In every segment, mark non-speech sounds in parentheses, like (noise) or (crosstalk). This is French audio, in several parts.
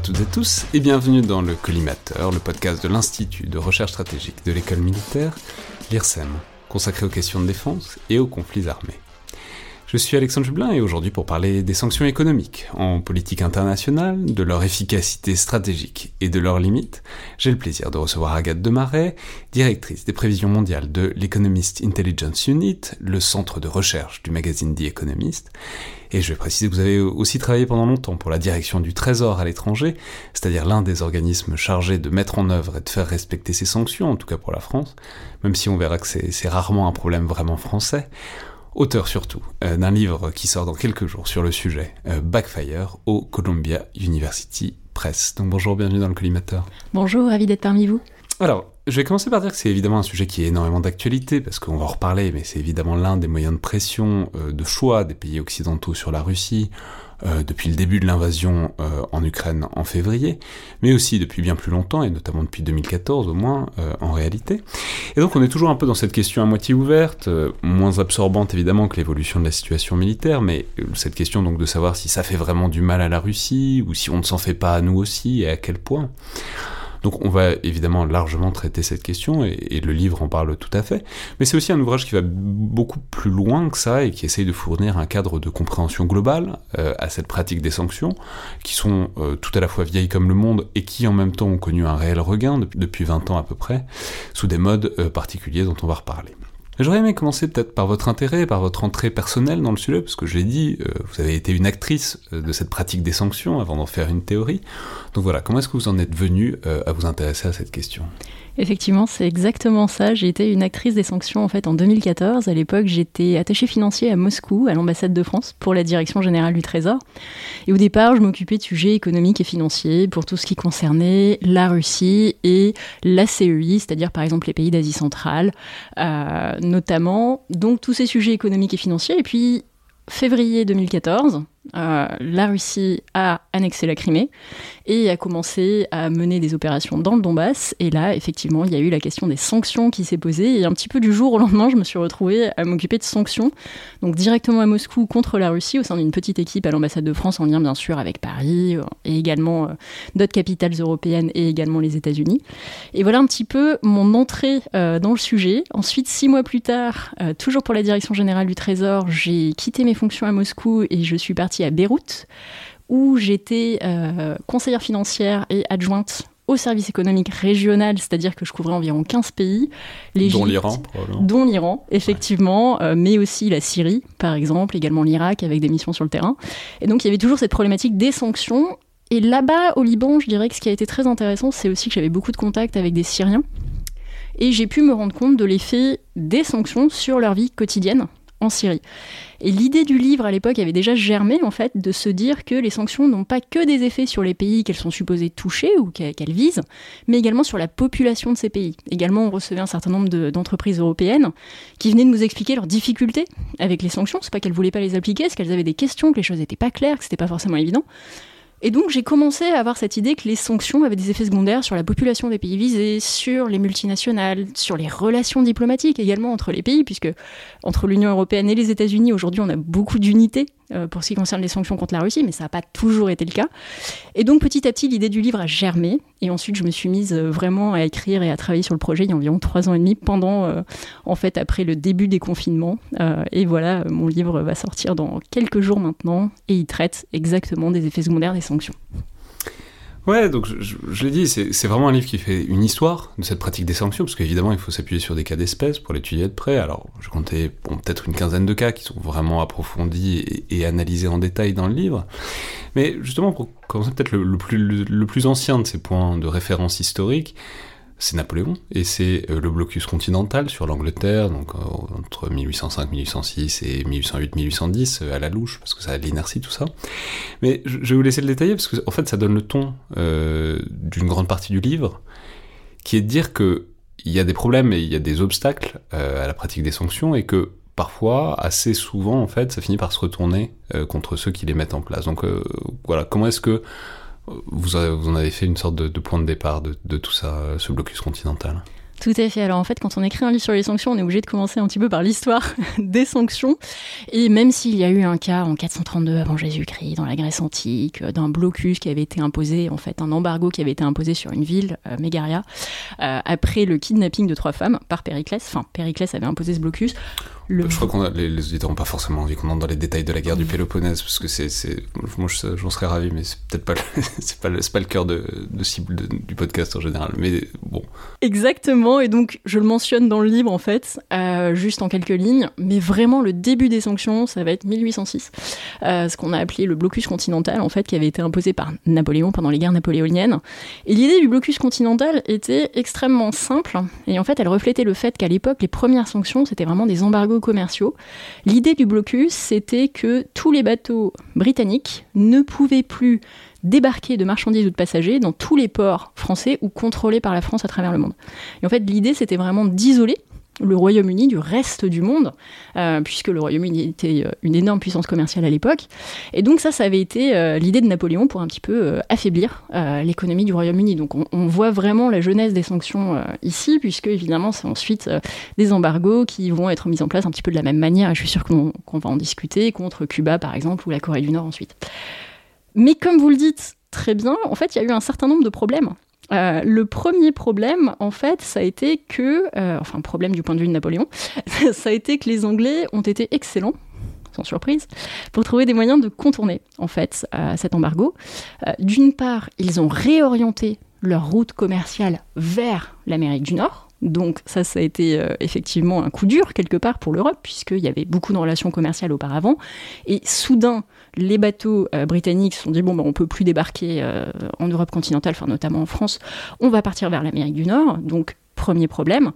à toutes et tous et bienvenue dans le Collimateur, le podcast de l'Institut de recherche stratégique de l'école militaire, l'IRSEM, consacré aux questions de défense et aux conflits armés. Je suis Alexandre Jublin et aujourd'hui pour parler des sanctions économiques en politique internationale, de leur efficacité stratégique et de leurs limites, j'ai le plaisir de recevoir Agathe Demarais, directrice des prévisions mondiales de l'Economist Intelligence Unit, le centre de recherche du magazine The Economist. Et je vais préciser que vous avez aussi travaillé pendant longtemps pour la direction du Trésor à l'étranger, c'est-à-dire l'un des organismes chargés de mettre en œuvre et de faire respecter ces sanctions, en tout cas pour la France, même si on verra que c'est rarement un problème vraiment français auteur surtout euh, d'un livre qui sort dans quelques jours sur le sujet, euh, Backfire, au Columbia University Press. Donc bonjour, bienvenue dans le collimateur. Bonjour, ravi d'être parmi vous. Alors, je vais commencer par dire que c'est évidemment un sujet qui est énormément d'actualité, parce qu'on va en reparler, mais c'est évidemment l'un des moyens de pression, euh, de choix des pays occidentaux sur la Russie, euh, depuis le début de l'invasion euh, en Ukraine en février, mais aussi depuis bien plus longtemps, et notamment depuis 2014 au moins, en réalité. Et donc on est toujours un peu dans cette question à moitié ouverte, moins absorbante évidemment que l'évolution de la situation militaire, mais cette question donc de savoir si ça fait vraiment du mal à la Russie, ou si on ne s'en fait pas à nous aussi, et à quel point. Donc on va évidemment largement traiter cette question, et, le livre en parle tout à fait, mais c'est aussi un ouvrage qui va beaucoup plus loin que ça, et qui essaye de fournir un cadre de compréhension globale euh, à cette pratique des sanctions, qui sont euh, tout à la fois vieilles comme le monde, et qui en même temps ont connu un réel regain depuis, 20 ans à peu près, sous des modes euh, particuliers dont on va reparler. J'aurais aimé commencer peut-être par votre intérêt, par votre entrée personnelle dans le sujet, parce que je dit, euh, vous avez été une actrice euh, de cette pratique des sanctions avant d'en faire une théorie. Donc voilà, comment est-ce que vous en êtes venu euh, à vous intéresser à cette question? Effectivement, c'est exactement ça. J'ai été une actrice des sanctions en fait en 2014. À l'époque, j'étais attachée financier à Moscou, à l'ambassade de France, pour la direction générale du Trésor. Et au départ, je m'occupais de sujets économiques et financiers pour tout ce qui concernait la Russie et la CEI, c'est-à-dire par exemple les pays d'Asie centrale, euh, notamment. Donc tous ces sujets économiques et financiers. Et puis février 2014, euh, la Russie a annexé la Crimée et a commencé à mener des opérations dans le Donbass. Et là, effectivement, il y a eu la question des sanctions qui s'est posée. Et un petit peu du jour au lendemain, je me suis retrouvée à m'occuper de sanctions, donc directement à Moscou contre la Russie, au sein d'une petite équipe à l'ambassade de France, en lien bien sûr avec Paris euh, et également euh, d'autres capitales européennes et également les États-Unis. Et voilà un petit peu mon entrée dans le sujet. Ensuite, six mois plus tard, toujours pour la direction générale du Trésor, j'ai quitté mes fonctions à Moscou et je suis partie à Beyrouth, où j'étais euh, conseillère financière et adjointe au service économique régional, c'est-à-dire que je couvrais environ 15 pays. dont l'Iran, Dont l'Iran, effectivement, euh, mais aussi la Syrie, par exemple, également l'Irak, avec des missions sur le terrain. Et donc il y avait toujours cette problématique des sanctions. Et là-bas, au Liban, je dirais que ce qui a été très intéressant, c'est aussi que j'avais beaucoup de contacts avec des Syriens. Et j'ai pu me rendre compte de l'effet des sanctions sur leur vie quotidienne en Syrie. Et l'idée du livre à l'époque avait déjà germé en fait de se dire que les sanctions n'ont pas que des effets sur les pays qu'elles sont supposées toucher ou qu'elles visent, mais également sur la population de ces pays. Également, on recevait un certain nombre d'entreprises européennes qui venaient de nous expliquer leurs difficultés avec les sanctions. C'est pas qu'elles voulaient pas les appliquer, c'est qu'elles avaient des questions, que les choses n'étaient pas claires, que c'était pas forcément évident. Et donc j'ai commencé à avoir cette idée que les sanctions avaient des effets secondaires sur la population des pays visés, sur les multinationales, sur les relations diplomatiques également entre les pays, puisque entre l'Union européenne et les États-Unis, aujourd'hui on a beaucoup d'unités. euh, pour ce qui concerne les sanctions contre la Russie, mais ça n'a pas toujours été le cas. Et donc petit à petit, l'idée du livre a germé. Et ensuite, je me suis mise euh, vraiment à écrire et à travailler sur le projet il y a environ trois ans et demi, pendant, euh, en fait, après le début des confinements. et voilà, mon livre va sortir dans quelques jours maintenant, et il traite exactement des effets secondaires des sanctions. Ouais, donc je, je, l'ai dit, c'est vraiment un livre qui fait une histoire de cette pratique des sanctions, parce qu'évidemment, il faut s'appuyer sur des cas d'espèces pour l'étudier de près. Alors, je comptais peut-être une quinzaine de cas qui sont vraiment approfondis et, analysés en détail dans le livre. Mais justement, pour commencer peut-être le, plus ancien de ces points de référence historique, c'est Napoléon, et c'est euh, le blocus continental sur l'Angleterre, donc euh, entre 1805-1806 et 1808-1810, euh, à la louche, parce que ça a l'inertie, tout ça. Mais je vais vous laisser le détailler, parce qu'en en fait, ça donne le ton d'une grande partie du livre, qui est de dire que il y a des problèmes et il y a des obstacles à la pratique des sanctions, et que parfois, assez souvent, en fait, ça finit par se retourner contre ceux qui les mettent en place. Donc voilà, comment est-ce que vous, en avez fait une sorte de, point de départ de, tout ça, ce blocus continental tout à fait. Alors en fait, quand on écrit un livre sur les sanctions, on est obligé de commencer un petit peu par l'histoire (laughs) des sanctions. Et même s'il y a eu un cas en 432 avant Jésus-Christ, dans la Grèce antique, d'un blocus qui avait été imposé, en fait, un embargo qui avait été imposé sur une ville, euh, Mégaria, euh, après le kidnapping de trois femmes par Périclès. Enfin, Périclès avait imposé ce blocus. Le... Je crois que les, les, auditeurs n'ont pas forcément envie qu'on entre dans les détails de la guerre du Péloponnèse, parce que c'est, moi j'en serais ravi, mais c'est peut-être pas, (laughs) c'est pas, le, pas le cœur de, de cible de, du podcast en général. Mais bon. Exactement, et donc je le mentionne dans le livre en fait, euh, juste en quelques lignes, mais vraiment le début des sanctions, ça va être 1806, euh, ce qu'on a appelé le blocus continental en fait, qui avait été imposé par Napoléon pendant les guerres napoléoniennes. Et l'idée du blocus continental était extrêmement simple, et en fait elle reflétait le fait qu'à l'époque les premières sanctions c'était vraiment des embargos commerciaux. L'idée du blocus, c'était que tous les bateaux britanniques ne pouvaient plus débarquer de marchandises ou de passagers dans tous les ports français ou contrôlés par la France à travers le monde. Et en fait, l'idée, c'était vraiment d'isoler le Royaume-Uni du reste du monde, euh, puisque le Royaume-Uni était euh, une énorme puissance commerciale à l'époque. Et donc ça, ça avait été euh, l'idée de Napoléon pour un petit peu affaiblir l'économie du Royaume-Uni. Donc on, voit vraiment la jeunesse des sanctions ici, puisque évidemment c'est ensuite des embargos qui vont être mis en place un petit peu de la même manière. Je suis sûre qu'on qu va en discuter contre Cuba par exemple ou la Corée du Nord ensuite. Mais comme vous le dites très bien, en fait, il y a eu un certain nombre de problèmes euh, le premier problème, en fait, ça a été que, euh, enfin, problème du point de vue de Napoléon, (laughs) ça a été que les Anglais ont été excellents sans surprise, pour trouver des moyens de contourner en fait euh, cet embargo. D'une part, ils ont réorienté leur route commerciale vers l'Amérique du Nord. Donc ça, ça a été effectivement un coup dur quelque part pour l'Europe, puisqu'il y avait beaucoup de relations commerciales auparavant. Et soudain, les bateaux euh, britanniques se sont dit, bon, bah, on peut plus débarquer euh, en Europe continentale, enfin notamment en France, on va partir vers l'Amérique du Nord. Donc premier problème.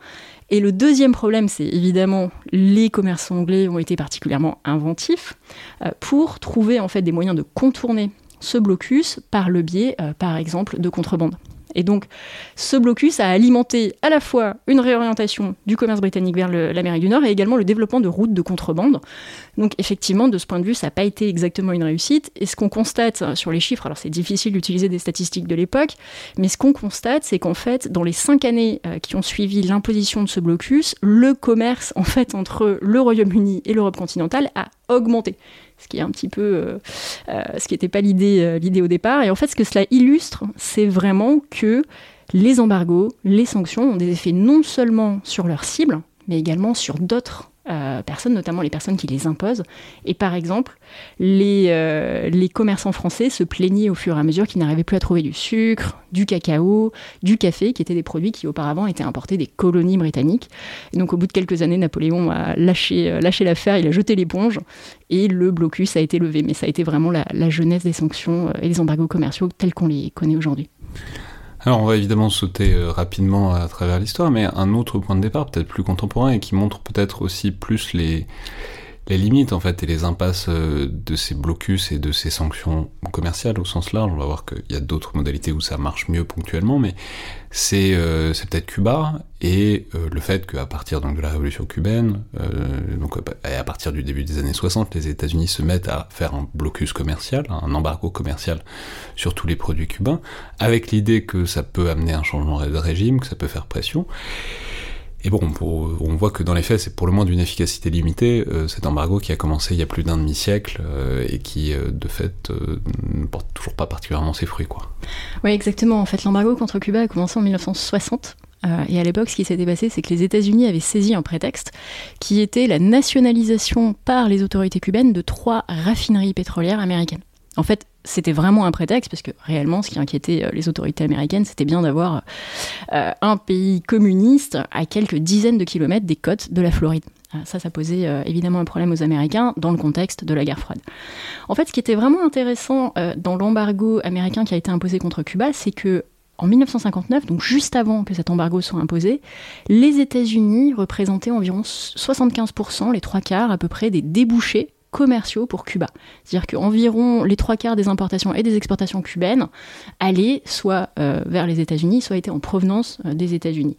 Et le deuxième problème, c'est évidemment les commerçants anglais ont été particulièrement inventifs euh, pour trouver en fait des moyens de contourner ce blocus par le biais, par exemple, de contrebande. Et donc, ce blocus a alimenté à la fois une réorientation du commerce britannique vers l'Amérique du Nord et également le développement de routes de contrebande. Donc, effectivement, de ce point de vue, ça n'a pas été exactement une réussite. Et ce qu'on constate sur les chiffres, alors c'est difficile d'utiliser des statistiques de l'époque, mais ce qu'on constate, c'est qu'en fait, dans les cinq années euh, qui ont suivi l'imposition de ce blocus, le commerce en fait entre le Royaume-Uni et l'Europe continentale a augmenté ce qui peu euh, euh, n'était pas l'idée euh, l'idée au départ. Et en fait ce que cela illustre c'est vraiment que les embargos les sanctions ont des effets non seulement sur leurs cibles mais également sur d'autres euh, personnes, notamment les personnes qui les imposent. Et par exemple, les, euh, les commerçants français se plaignaient au fur et à mesure qu'ils n'arrivaient plus à trouver du sucre, du cacao, du café, qui étaient des produits qui auparavant étaient importés des colonies britanniques. Et donc au bout de quelques années, Napoléon a lâché, euh, l'affaire, il a jeté l'éponge et le blocus a été levé. Mais ça a été vraiment la, la jeunesse des sanctions et des embargos commerciaux tels qu'on les connaît aujourd'hui. Alors on va évidemment sauter euh, rapidement à travers l'histoire, mais un autre point de départ, peut-être plus contemporain, et qui montre peut-être aussi plus les, les limites en fait et les impasses euh, de ces blocus et de ces sanctions commerciales au sens large. On va voir qu'il y a d'autres modalités où ça marche mieux ponctuellement, mais c'est euh, peut-être Cuba et euh, le fait qu'à partir de la révolution cubaine, à partir du début des années 60, les États-Unis se mettent à faire un blocus commercial, un embargo commercial sur tous les produits cubains, avec l'idée que ça peut amener un changement de régime, que ça peut faire pression. Et bon, on voit que dans les faits, c'est pour le moins d'une efficacité limitée, cet embargo qui a commencé il y a plus d'un demi-siècle et qui, de fait, ne porte toujours pas particulièrement ses fruits. Quoi. Oui, exactement. En fait, l'embargo contre Cuba a commencé en 1960 euh, et à l'époque, ce qui s'était passé, c'est que les États-Unis avaient saisi un prétexte qui était la nationalisation par les autorités cubaines de trois raffineries pétrolières américaines. En fait, c'était vraiment un prétexte, parce que réellement, ce qui inquiétait euh, les autorités américaines, c'était bien d'avoir euh, un pays communiste à quelques dizaines de kilomètres des côtes de la Floride. Ça, ça posait évidemment un problème aux Américains dans le contexte de la guerre froide. En fait, ce qui était vraiment intéressant dans l'embargo américain qui a été imposé contre Cuba, c'est que en 1959, donc juste avant que cet embargo soit imposé, les États-Unis représentaient environ 75%, les trois quarts à peu près, des débouchés commerciaux pour Cuba. C'est-à-dire qu'environ les trois quarts des importations et des exportations cubaines allaient soit euh, vers les États-Unis, soit étaient en provenance euh, des États-Unis.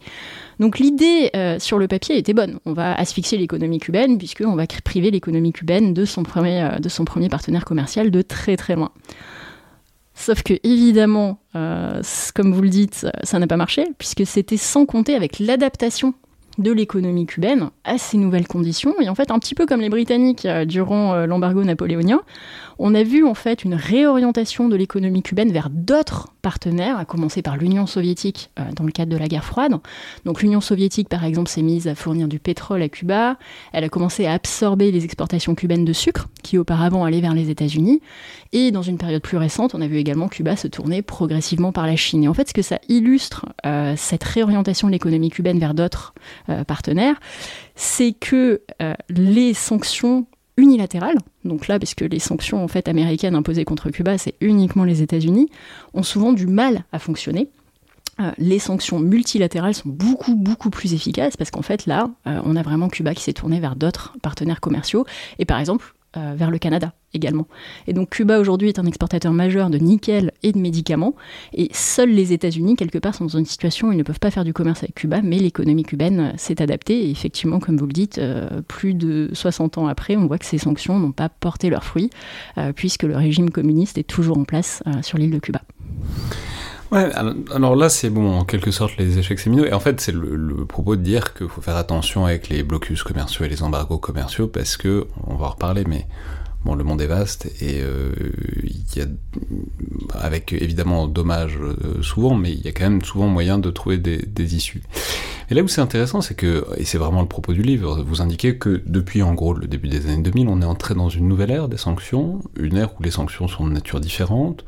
Donc l'idée euh, sur le papier était bonne. On va asphyxier l'économie cubaine puisqu'on va priver l'économie cubaine de son, premier, de son premier partenaire commercial de très très loin. Sauf que, évidemment, comme vous le dites, ça n'a pas marché, puisque c'était sans compter avec l'adaptation de l'économie cubaine à ces nouvelles conditions. Et en fait, un petit peu comme les Britanniques euh, durant euh, l'embargo napoléonien, on a vu en fait une réorientation de l'économie cubaine vers d'autres partenaires, à commencer par l'Union soviétique euh, dans le cadre de la guerre froide. Donc l'Union soviétique, par exemple, s'est mise à fournir du pétrole à Cuba. Elle a commencé à absorber les exportations cubaines de sucre, qui auparavant allaient vers les États-Unis. Et dans une période plus récente, on a vu également Cuba se tourner progressivement par la Chine. Et en fait, ce que ça illustre, euh, cette réorientation de l'économie cubaine vers d'autres euh, partenaires, c'est que les sanctions unilatérales, donc là, puisque les sanctions en fait américaines imposées contre Cuba, c'est uniquement les États-Unis, ont souvent du mal à fonctionner. Euh, les sanctions multilatérales sont beaucoup beaucoup plus efficaces parce qu'en fait là, euh, on a vraiment Cuba qui s'est tourné vers d'autres partenaires commerciaux et par exemple euh, vers le Canada également. Et donc Cuba aujourd'hui est un exportateur majeur de nickel et de médicaments, et seuls les États-Unis, quelque part, sont dans une situation où ils ne peuvent pas faire du commerce avec Cuba, mais l'économie cubaine s'est adaptée, et effectivement, comme vous le dites, euh, plus de 60 ans après, on voit que ces sanctions n'ont pas porté leurs fruits, euh, puisque le régime communiste est toujours en place sur l'île de Cuba. Alors là, c'est bon, en quelque sorte, les échecs séminaux. Et en fait, c'est le, propos de dire qu'il faut faire attention avec les blocus commerciaux et les embargos commerciaux, parce que, on va en reparler, mais bon, le monde est vaste et euh, il y a, avec évidemment dommage euh, souvent, mais il y a quand même souvent moyen de trouver des, des issues. Et là où c'est intéressant, c'est que, et c'est vraiment le propos du livre, vous indiquez que depuis en gros le début des années 2000, on est entré dans une nouvelle ère des sanctions, une ère où les sanctions sont de nature différente,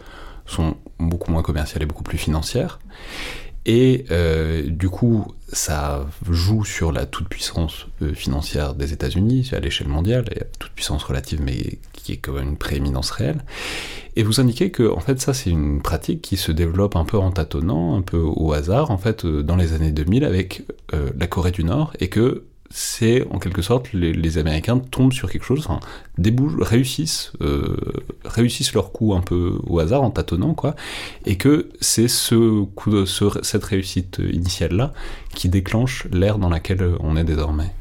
sont beaucoup moins commerciales et beaucoup plus financières. Et euh, du coup, ça joue sur la toute-puissance euh, financière des États-Unis à l'échelle mondiale, et toute puissance relative, mais qui est quand même une prééminence réelle. Et vous indiquez que, en fait, ça, c'est une pratique qui se développe un peu en tâtonnant, un peu au hasard, en fait, euh, dans les années 2000 avec la Corée du Nord, et que c'est en quelque sorte les, Américains tombent sur quelque chose, enfin, réussissent, euh, réussissent leur coup un peu au hasard en tâtonnant quoi, et que c'est ce coup cette réussite initiale là qui déclenche l'ère dans laquelle on est désormais.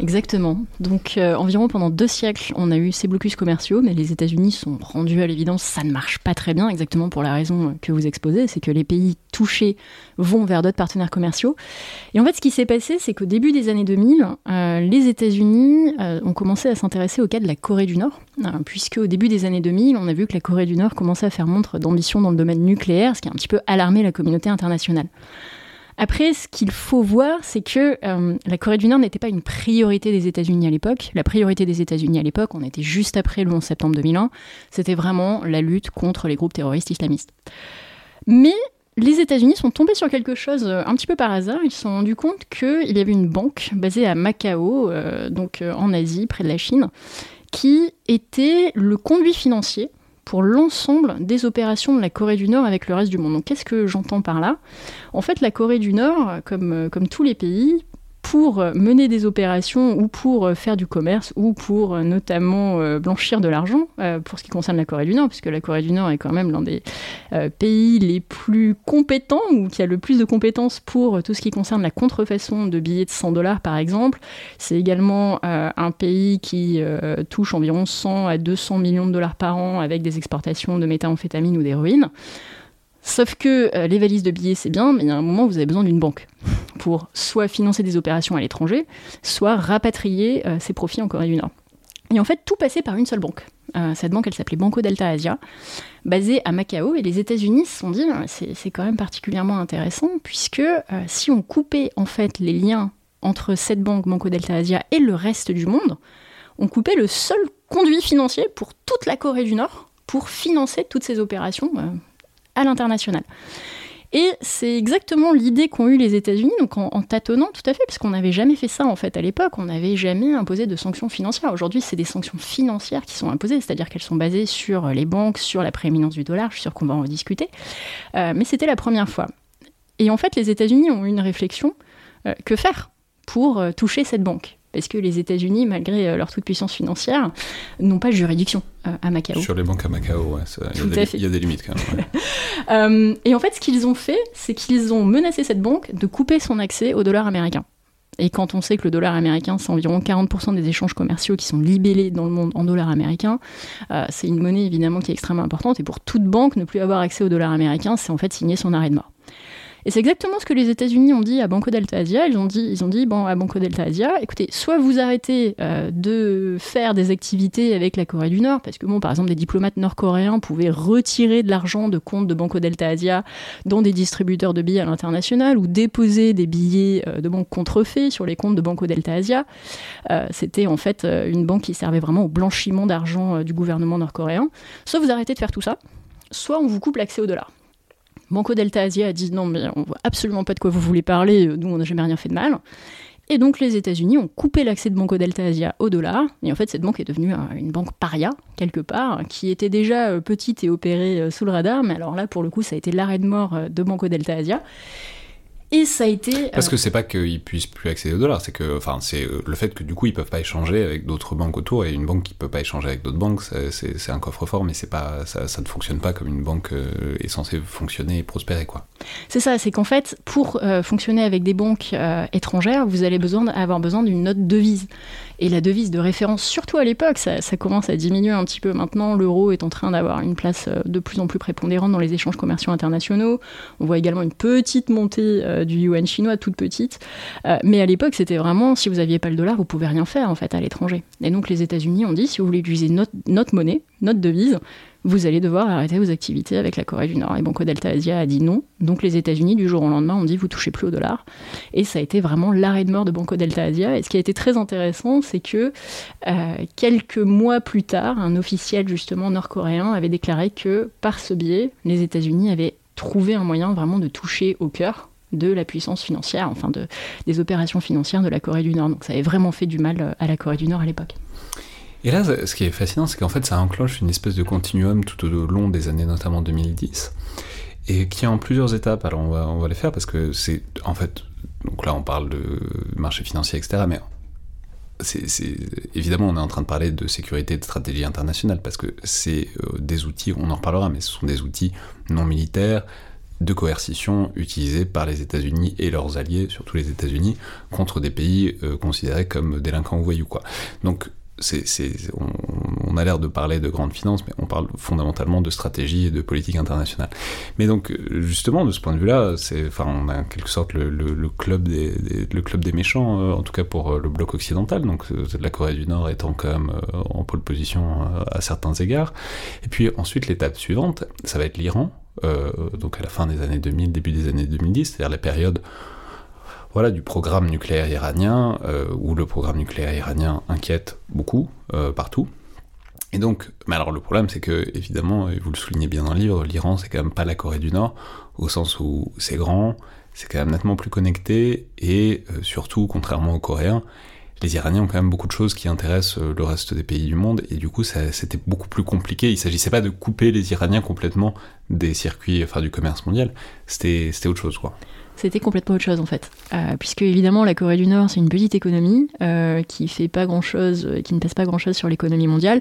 Exactement. Donc euh, environ pendant deux siècles, on a eu ces blocus commerciaux, mais les États-Unis sont rendus à l'évidence, ça ne marche pas très bien, exactement pour la raison que vous exposez, c'est que les pays touchés vont vers d'autres partenaires commerciaux. Et en fait, ce qui s'est passé, c'est qu'au début des années 2000, euh, les États-Unis euh, ont commencé à s'intéresser au cas de la Corée du Nord, puisque au début des années 2000, on a vu que la Corée du Nord commençait à faire montre d'ambition dans le domaine nucléaire, ce qui a un petit peu alarmé la communauté internationale. Après, ce qu'il faut voir, c'est que euh, la Corée du Nord n'était pas une priorité des États-Unis à l'époque. La priorité des États-Unis à l'époque, on était juste après le 11 septembre 2001, c'était vraiment la lutte contre les groupes terroristes islamistes. Mais les États-Unis sont tombés sur quelque chose euh, un petit peu par hasard. Ils se sont rendus compte qu'il y avait une banque basée à Macao, euh, donc en Asie, près de la Chine, qui était le conduit financier pour l'ensemble des opérations de la Corée du Nord avec le reste du monde. Donc qu'est-ce que j'entends par là? En fait, la Corée du Nord, comme, euh, comme tous les pays, pour mener des opérations ou pour faire du commerce ou pour notamment euh, blanchir de l'argent euh, pour ce qui concerne la Corée du Nord, puisque la Corée du Nord est quand même l'un des euh, pays les plus compétents ou qui a le plus de compétences pour tout ce qui concerne la contrefaçon de billets de 100 dollars par exemple. C'est également un pays qui touche environ 100 à 200 millions de dollars par an avec des exportations de méthamphétamine ou d'héroïne. Sauf que les valises de billets, c'est bien, mais il y a un moment où vous avez besoin d'une banque pour soit financer des opérations à l'étranger, soit rapatrier ses profits en Corée du Nord. Et en fait, tout passait par une seule banque. cette banque, elle s'appelait Banco Delta Asia, basée à Macao. Et les États-Unis se sont dit, c'est quand même particulièrement intéressant, puisque si on coupait en fait les liens entre cette banque, Banco Delta Asia, et le reste du monde, on coupait le seul conduit financier pour toute la Corée du Nord pour financer toutes ces opérations euh, à l'international. Et c'est exactement l'idée qu'ont eu les États-Unis, donc en, tâtonnant tout à fait, parce qu'on n'avait jamais fait ça en fait à l'époque, on n'avait jamais imposé de sanctions financières. Aujourd'hui, c'est des sanctions financières qui sont imposées, c'est-à-dire qu'elles sont basées sur les banques, sur la prééminence du dollar, je suis sûre qu'on va en discuter. Euh, mais c'était la première fois. Et en fait, les États-Unis ont eu une réflexion euh, que faire pour euh, toucher cette banque? Parce que les États-Unis, malgré euh, leur toute-puissance financière, n'ont pas de juridiction euh, à Macao. Sur les banques à Macao, ouais, il y, a des limites quand même. (laughs) et en fait, ce qu'ils ont fait, c'est qu'ils ont menacé cette banque de couper son accès au dollar américain. Et quand on sait que le dollar américain, c'est environ 40% des échanges commerciaux qui sont libellés dans le monde en dollars américains, c'est une monnaie évidemment qui est extrêmement importante. Et pour toute banque, ne plus avoir accès au dollar américain, c'est en fait signer son arrêt de mort. Et c'est exactement ce que les États-Unis ont dit à Banco Delta Asia. Ils ont dit, bon, à Banco Delta Asia, écoutez, soit vous arrêtez euh, de faire des activités avec la Corée du Nord, parce que, bon, par exemple, des diplomates nord-coréens pouvaient retirer de l'argent de comptes de Banco Delta Asia dans des distributeurs de billets à l'international ou déposer des billets euh, de banque contrefaits sur les comptes de Banco Delta Asia. Euh, c'était en fait une banque qui servait vraiment au blanchiment d'argent du gouvernement nord-coréen. Soit vous arrêtez de faire tout ça, soit on vous coupe l'accès au dollar. Banco Delta Asia a dit non, mais on voit absolument pas de quoi vous voulez parler, nous on n'a jamais rien fait de mal. Et donc les États-Unis ont coupé l'accès de Banco Delta Asia au dollar. Et en fait, cette banque est devenue une banque paria, quelque part, qui était déjà euh, petite et opérée euh, sous le radar. Mais alors là, pour le coup, ça a été l'arrêt de mort euh, de Banco Delta Asia. Et ça a été. Parce que c'est pas qu'ils puissent plus accéder au dollar, c'est que, enfin, c'est euh, le fait que du coup ils peuvent pas échanger avec d'autres banques autour et une banque qui peut pas échanger avec d'autres banques, c'est un coffre-fort, mais c'est pas, ça, ça, ne fonctionne pas comme une banque euh, est censée fonctionner et prospérer, quoi. C'est ça, c'est qu'en fait, pour euh, fonctionner avec des banques étrangères, vous allez besoin avoir besoin d'une note devise. Et la devise de référence, surtout à l'époque, ça, commence à diminuer un petit peu maintenant. L'euro est en train d'avoir une place de plus en plus prépondérante dans les échanges commerciaux internationaux. On voit également une petite montée euh, du yuan chinois toute petite. Euh, mais à l'époque, c'était vraiment, si vous n'aviez pas le dollar, vous pouvez rien faire en fait à l'étranger. Et donc les États-Unis ont dit, si vous voulez utiliser notre monnaie, notre devise, vous allez devoir arrêter vos activités avec la Corée du Nord. Et Banco Delta Asia a dit non. Donc les États-Unis, du jour au lendemain, ont dit vous touchez plus au dollar. Et ça a été vraiment l'arrêt de mort de Banco Delta Asia. Et ce qui a été très intéressant, c'est que euh, quelques mois plus tard, un officiel justement nord-coréen avait déclaré que par ce biais, les États-Unis avaient trouvé un moyen vraiment de toucher au cœur de la puissance financière, enfin de, des opérations financières de la Corée du Nord. Donc ça avait vraiment fait du mal à la Corée du Nord à l'époque. Et là, ce qui est fascinant, c'est qu'en fait, ça enclenche une espèce de continuum tout au long des années, notamment 2010, et qui est en plusieurs étapes. Alors, on va, on les faire parce que c'est, en fait, donc là, on parle de marché financier, etc., mais c'est, évidemment, on est en train de parler de sécurité de stratégie internationale parce que c'est euh, des outils, on en reparlera, mais ce sont des outils non militaires de coercition utilisés par les États-Unis et leurs alliés, surtout les États-Unis, contre des pays euh, considérés comme délinquants ou voyous. Quoi. Donc on, a l'air de parler de grande finance, mais on parle fondamentalement de stratégie et de politique internationale. Mais donc, justement, de ce point de vue-là, enfin, on a en quelque sorte le, club, des, le club des méchants, euh, en tout cas pour euh, le bloc occidental, donc euh, la Corée du Nord étant quand même en pole position à certains égards. Et puis ensuite, l'étape suivante, ça va être l'Iran, donc à la fin des années 2000, début des années 2010, c'est-à-dire la période voilà, du programme nucléaire iranien, euh, où le programme nucléaire iranien inquiète beaucoup, euh, partout. Et donc, mais alors le problème c'est que, évidemment, et vous le soulignez bien dans le livre, l'Iran c'est quand même pas la Corée du Nord, au sens où c'est grand, c'est quand même nettement plus connecté, et euh, surtout, contrairement aux Coréens, les Iraniens ont quand même beaucoup de choses qui intéressent le reste des pays du monde, et du coup c'était beaucoup plus compliqué. Il s'agissait pas de couper les Iraniens complètement des circuits, enfin du commerce mondial, c'était autre chose quoi c'était complètement autre chose en fait. Euh, puisque évidemment la Corée du Nord c'est une petite économie euh, qui fait pas grand chose, euh, qui ne pèse pas grand chose sur l'économie mondiale.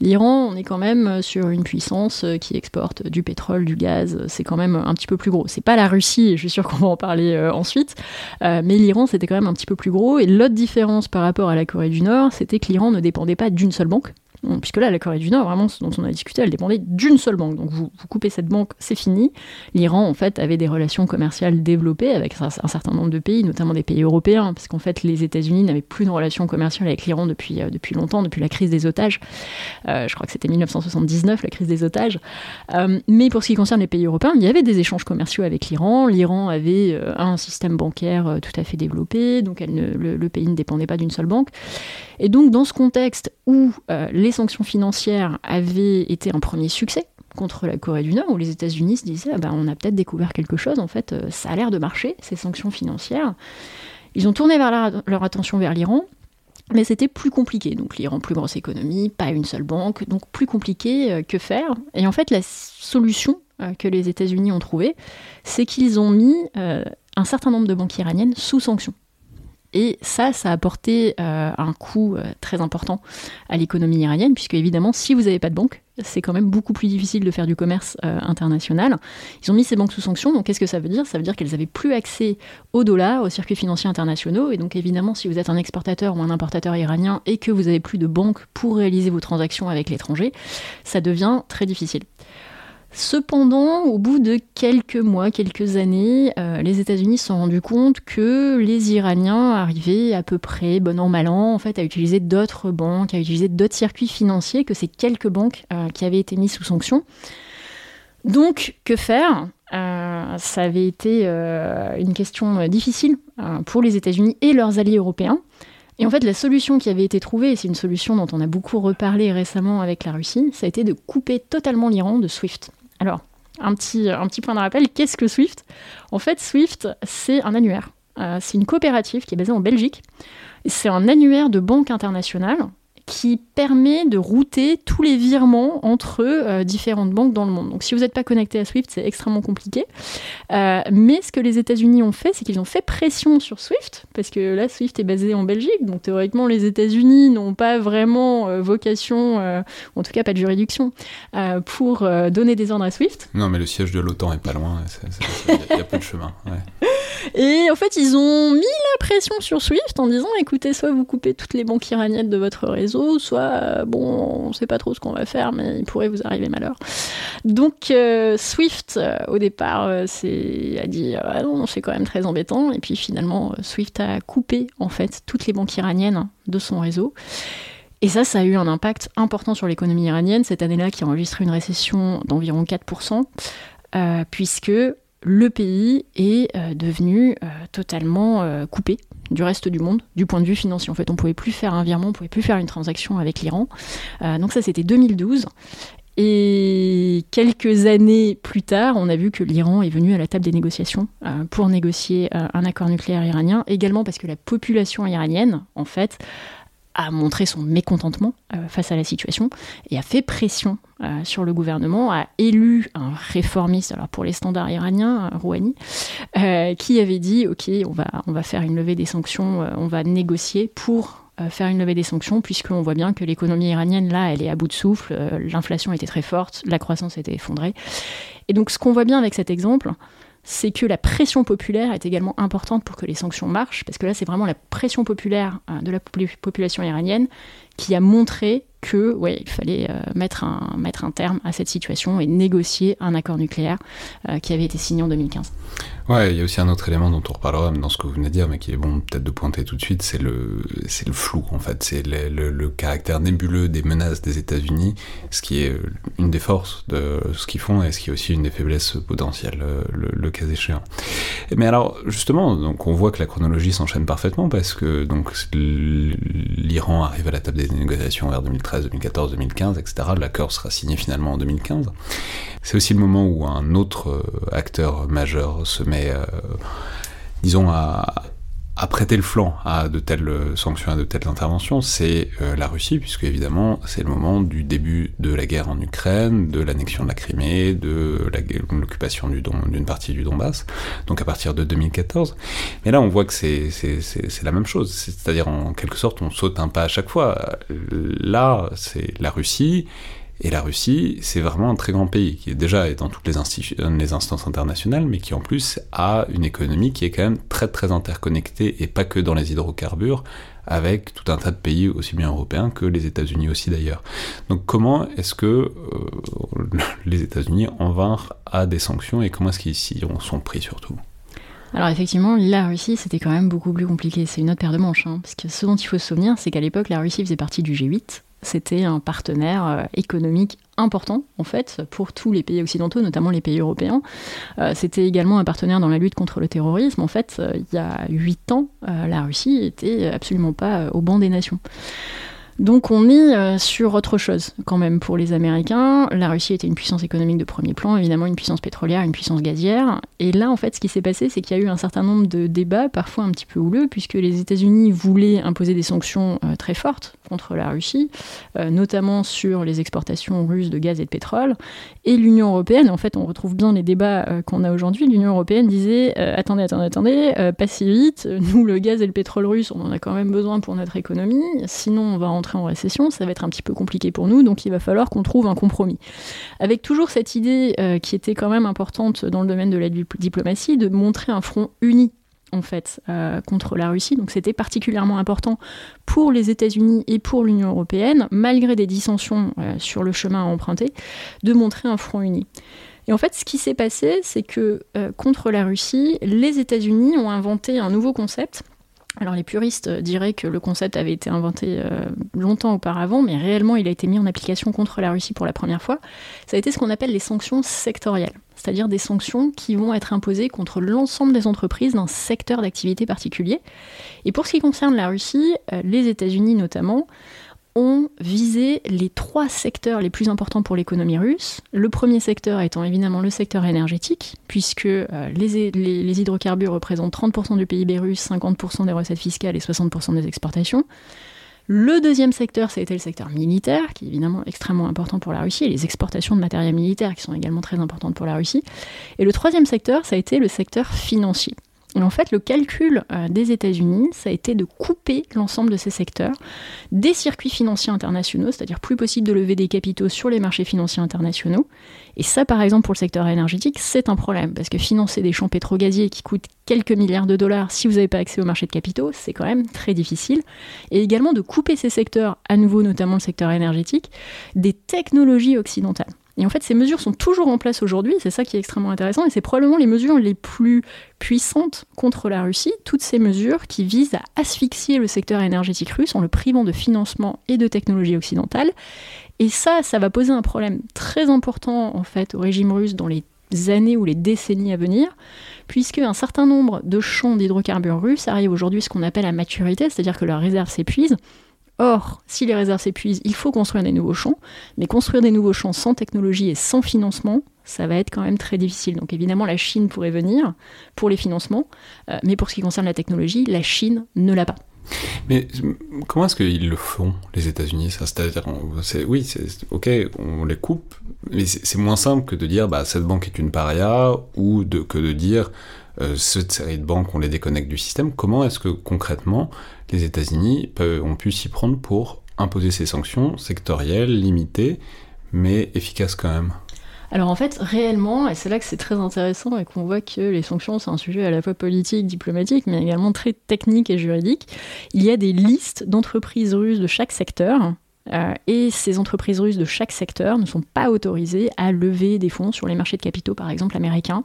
L'Iran on est quand même sur une puissance qui exporte du pétrole, du gaz, c'est quand même un petit peu plus gros. C'est pas la Russie, je suis sûr qu'on va en parler ensuite, mais l'Iran c'était quand même un petit peu plus gros. Et l'autre différence par rapport à la Corée du Nord, c'était que l'Iran ne dépendait pas d'une seule banque, puisque là, la Corée du Nord, vraiment, ce dont on a discuté, elle dépendait d'une seule banque. Donc vous, coupez cette banque, c'est fini. L'Iran, en fait, avait des relations commerciales développées avec un, certain nombre de pays, notamment des pays européens, parce qu'en fait, les États-Unis n'avaient plus de relations commerciales avec l'Iran depuis, euh, depuis longtemps, depuis la crise des otages. Euh, je crois que c'était 1979, la crise des otages. Euh, mais pour ce qui concerne les pays européens, il y avait des échanges commerciaux avec l'Iran. L'Iran avait un système bancaire tout à fait développé, donc le, pays ne dépendait pas d'une seule banque. Et donc, dans ce contexte où les sanctions financières avaient été un premier succès contre la Corée du Nord, où les États-Unis se disaient ah ben, on a peut-être découvert quelque chose, en fait, euh, ça a l'air de marcher, ces sanctions financières. Ils ont tourné leur attention vers l'Iran, mais c'était plus compliqué. Donc l'Iran, plus grosse économie, pas une seule banque, donc plus compliqué euh, que faire. Et en fait, la solution euh, que les États-Unis ont trouvée, c'est qu'ils ont mis un certain nombre de banques iraniennes sous sanctions. Et ça, ça a apporté euh, un coût euh, très important à l'économie iranienne, puisque évidemment, si vous n'avez pas de banque, c'est quand même beaucoup plus difficile de faire du commerce euh, international. Ils ont mis ces banques sous sanction, donc qu'est-ce que ça veut dire? Ça veut dire qu'elles n'avaient plus accès au dollar, aux circuits financiers internationaux, et donc évidemment, si vous êtes un exportateur ou un importateur iranien et que vous n'avez plus de banque pour réaliser vos transactions avec l'étranger, ça devient très difficile. Cependant, au bout de quelques mois, quelques années, euh, les États-Unis se sont rendus compte que les Iraniens arrivaient à peu près, bon an, mal an, en à utiliser d'autres banques, à utiliser d'autres circuits financiers que ces quelques banques euh, qui avaient été mises sous sanction. Donc, que faire? Euh, Ça avait été une question difficile pour les États-Unis et leurs alliés européens. Et en fait, la solution qui avait été trouvée, et c'est une solution dont on a beaucoup reparlé récemment avec la Russie, ça a été de couper totalement l'Iran de SWIFT. Alors, un petit, point de rappel, qu'est-ce que Swift? En fait, Swift, c'est un annuaire. Euh, c'est une coopérative qui est basée en Belgique. C'est un annuaire de banque internationale qui permet de router tous les virements entre euh, différentes banques dans le monde. Donc si vous n'êtes pas connecté à Swift, c'est extrêmement compliqué. Euh, mais ce que les États-Unis ont fait, c'est qu'ils ont fait pression sur Swift, parce que là, Swift est basé en Belgique, donc théoriquement, les États-Unis n'ont pas vraiment euh, vocation, ou en tout cas pas de juridiction, pour donner des ordres à Swift. Non, mais le siège de l'OTAN est pas loin, il y, a peu de chemin. Et en fait, ils ont mis la pression sur Swift en disant, écoutez, soit vous coupez toutes les banques iraniennes de votre réseau, soit euh, bon, on sait pas trop ce qu'on va faire, mais il pourrait vous arriver malheur. Donc euh, Swift, euh, au départ, c'est a dit ah non, c'est quand même très embêtant, et puis finalement Swift a coupé en fait toutes les banques iraniennes de son réseau. Et ça, ça a eu un impact important sur l'économie iranienne cette année-là, qui a enregistré une récession d'environ 4%, puisque le pays est devenu totalement coupé du reste du monde, du point de vue financier. En fait, on pouvait plus faire un virement, on pouvait plus faire une transaction avec l'Iran. Euh, donc ça, c'était 2012. Et quelques années plus tard, on a vu que l'Iran est venu à la table des négociations euh, pour négocier euh, un accord nucléaire iranien, également parce que la population iranienne, en fait, a montré son mécontentement face à la situation et a fait pression euh, sur le gouvernement, a élu un réformiste, alors pour les standards iraniens, Rouhani, euh, qui avait dit ok, on va, on va faire une levée des sanctions, euh, on va négocier pour faire une levée des sanctions, puisqu'on voit bien que l'économie iranienne, là, elle est à bout de souffle, l'inflation était très forte, la croissance était effondrée. Et donc, ce qu'on voit bien avec cet exemple, c'est que la pression populaire est également importante pour que les sanctions marchent, parce que là, c'est vraiment la pression populaire de la population iranienne qui a montré que ouais, il fallait euh, mettre, un, mettre un terme à cette situation et négocier un accord nucléaire euh, qui avait été signé en 2015. Ouais, il y a aussi un autre élément dont on reparlera dans ce que vous venez de dire, mais qui est bon peut-être de pointer tout de suite, c'est le, c'est le flou en fait, c'est le, le, caractère nébuleux des menaces des États-Unis, ce qui est une des forces de ce qu'ils font et ce qui est aussi une des faiblesses potentielles, le, le cas échéant. Mais alors justement, donc on voit que la chronologie s'enchaîne parfaitement parce que donc l'Iran arrive à la table des négociations vers 2013, 2014, 2015, etc. L'accord sera signé finalement en 2015. C'est aussi le moment où un autre euh, acteur majeur se met, euh, disons, à, à prêter le flanc à de telles sanctions, à de telles interventions, c'est euh, la Russie, puisque évidemment c'est le moment du début de la guerre en Ukraine, de l'annexion de la Crimée, de l'occupation d'une partie du Donbass, donc à partir de 2014. Mais là on voit que c'est la même chose, c'est-à-dire en quelque sorte on saute un pas à chaque fois. Là c'est la Russie, Et la Russie, c'est vraiment un très grand pays qui est déjà dans toutes les, instances internationales, mais qui en plus a une économie qui est quand même très très interconnectée et pas que dans les hydrocarbures, avec tout un tas de pays aussi bien européens que les États-Unis aussi d'ailleurs. Donc comment est-ce que euh, (laughs) les États-Unis en vinrent à des sanctions et comment est-ce qu'ils s'y sont pris surtout? Alors effectivement, la Russie, c'était quand même beaucoup plus compliqué. C'est une autre paire de manches. Hein, parce que ce dont il faut se souvenir, c'est qu'à l'époque, la Russie faisait partie du G8, c'était un partenaire euh, économique important en fait pour tous les pays occidentaux, notamment les pays européens. Euh, c'était également un partenaire dans la lutte contre le terrorisme. En fait, euh, il y a huit ans, la Russie était absolument pas au banc des nations. Donc on est euh, sur autre chose quand même pour les Américains. La Russie était une puissance économique de premier plan, évidemment une puissance pétrolière, une puissance gazière. Et là, en fait, ce qui s'est passé, c'est qu'il y a eu un certain nombre de débats, parfois un petit peu houleux, puisque les États-Unis voulaient imposer des sanctions euh, très fortes contre la Russie, euh, notamment sur les exportations russes de gaz et de pétrole. Et l'Union européenne, en fait, on retrouve bien les débats qu'on a aujourd'hui. L'Union européenne disait attendez, attendez, attendez, pas si vite. Nous, le gaz et le pétrole russe, on en a quand même besoin pour notre économie. Sinon, on va rentrer en récession, ça va être un petit peu compliqué pour nous, donc il va falloir qu'on trouve un compromis. Avec toujours cette idée euh, qui était quand même importante dans le domaine de la diplomatie, de montrer un front uni en fait euh, contre la Russie. Donc c'était particulièrement important pour les États-Unis et pour l'Union européenne, malgré des dissensions euh, sur le chemin à emprunter, de montrer un front uni. Et en fait, ce qui s'est passé, c'est que contre la Russie, les États-Unis ont inventé un nouveau concept alors les puristes diraient que le concept avait été inventé euh, longtemps auparavant, mais réellement il a été mis en application contre la Russie pour la première fois. Ça a été ce qu'on appelle les sanctions sectorielles, c'est-à-dire des sanctions qui vont être imposées contre l'ensemble des entreprises d'un secteur d'activité particulier. Et pour ce qui concerne la Russie, euh, les États-Unis notamment, ont visé les trois secteurs les plus importants pour l'économie russe. Le premier secteur étant évidemment le secteur énergétique, puisque euh, les, hydrocarbures représentent 30% du PIB russe, 50% des recettes fiscales et 60% des exportations. Le deuxième secteur, ça a été le secteur militaire, qui est évidemment extrêmement important pour la Russie, et les exportations de matériel militaire, qui sont également très importantes pour la Russie. Et le troisième secteur, ça a été le secteur financier. Et en fait, le calcul euh, des États-Unis, ça a été de couper l'ensemble de ces secteurs des circuits financiers internationaux, c'est-à-dire plus possible de lever des capitaux sur les marchés financiers internationaux. Et ça, par exemple, pour le secteur énergétique, c'est un problème, parce que financer des champs pétrogaziers qui coûtent quelques milliards de dollars si vous n'avez pas accès au marché de capitaux, c'est quand même très difficile. Et également de couper ces secteurs, à nouveau notamment le secteur énergétique, des technologies occidentales. Et en fait, ces mesures sont toujours en place aujourd'hui, c'est ça qui est extrêmement intéressant, et c'est probablement les mesures les plus puissantes contre la Russie, toutes ces mesures qui visent à asphyxier le secteur énergétique russe en le privant de financement et de technologie occidentale. Et ça, ça va poser un problème très important en fait au régime russe dans les années ou les décennies à venir, puisque un certain nombre de champs d'hydrocarbures russes arrivent aujourd'hui ce qu'on appelle à maturité, c'est-à-dire que leurs réserves s'épuisent, Or, si les réserves s'épuisent, il faut construire des nouveaux champs, mais construire des nouveaux champs sans technologie et sans financement, ça va être quand même très difficile. Donc évidemment, la Chine pourrait venir pour les financements, euh, mais pour ce qui concerne la technologie, la Chine ne l'a pas. Mais comment est-ce qu'ils le font, les États-Unis C'est-à-dire, oui, ok, on les coupe, mais c'est moins simple que de dire bah, cette banque est une paria ou que de dire euh, cette série de banques, on les déconnecte du système. Comment est-ce que concrètement les États-Unis ont pu s'y prendre pour imposer ces sanctions sectorielles, limitées, mais efficaces quand même. Alors en fait, réellement, et c'est là que c'est très intéressant et qu'on voit que les sanctions, c'est un sujet à la fois politique, diplomatique, mais également très technique et juridique, il y a des listes d'entreprises russes de chaque secteur euh, et ces entreprises russes de chaque secteur ne sont pas autorisées à lever des fonds sur les marchés de capitaux, par exemple américains,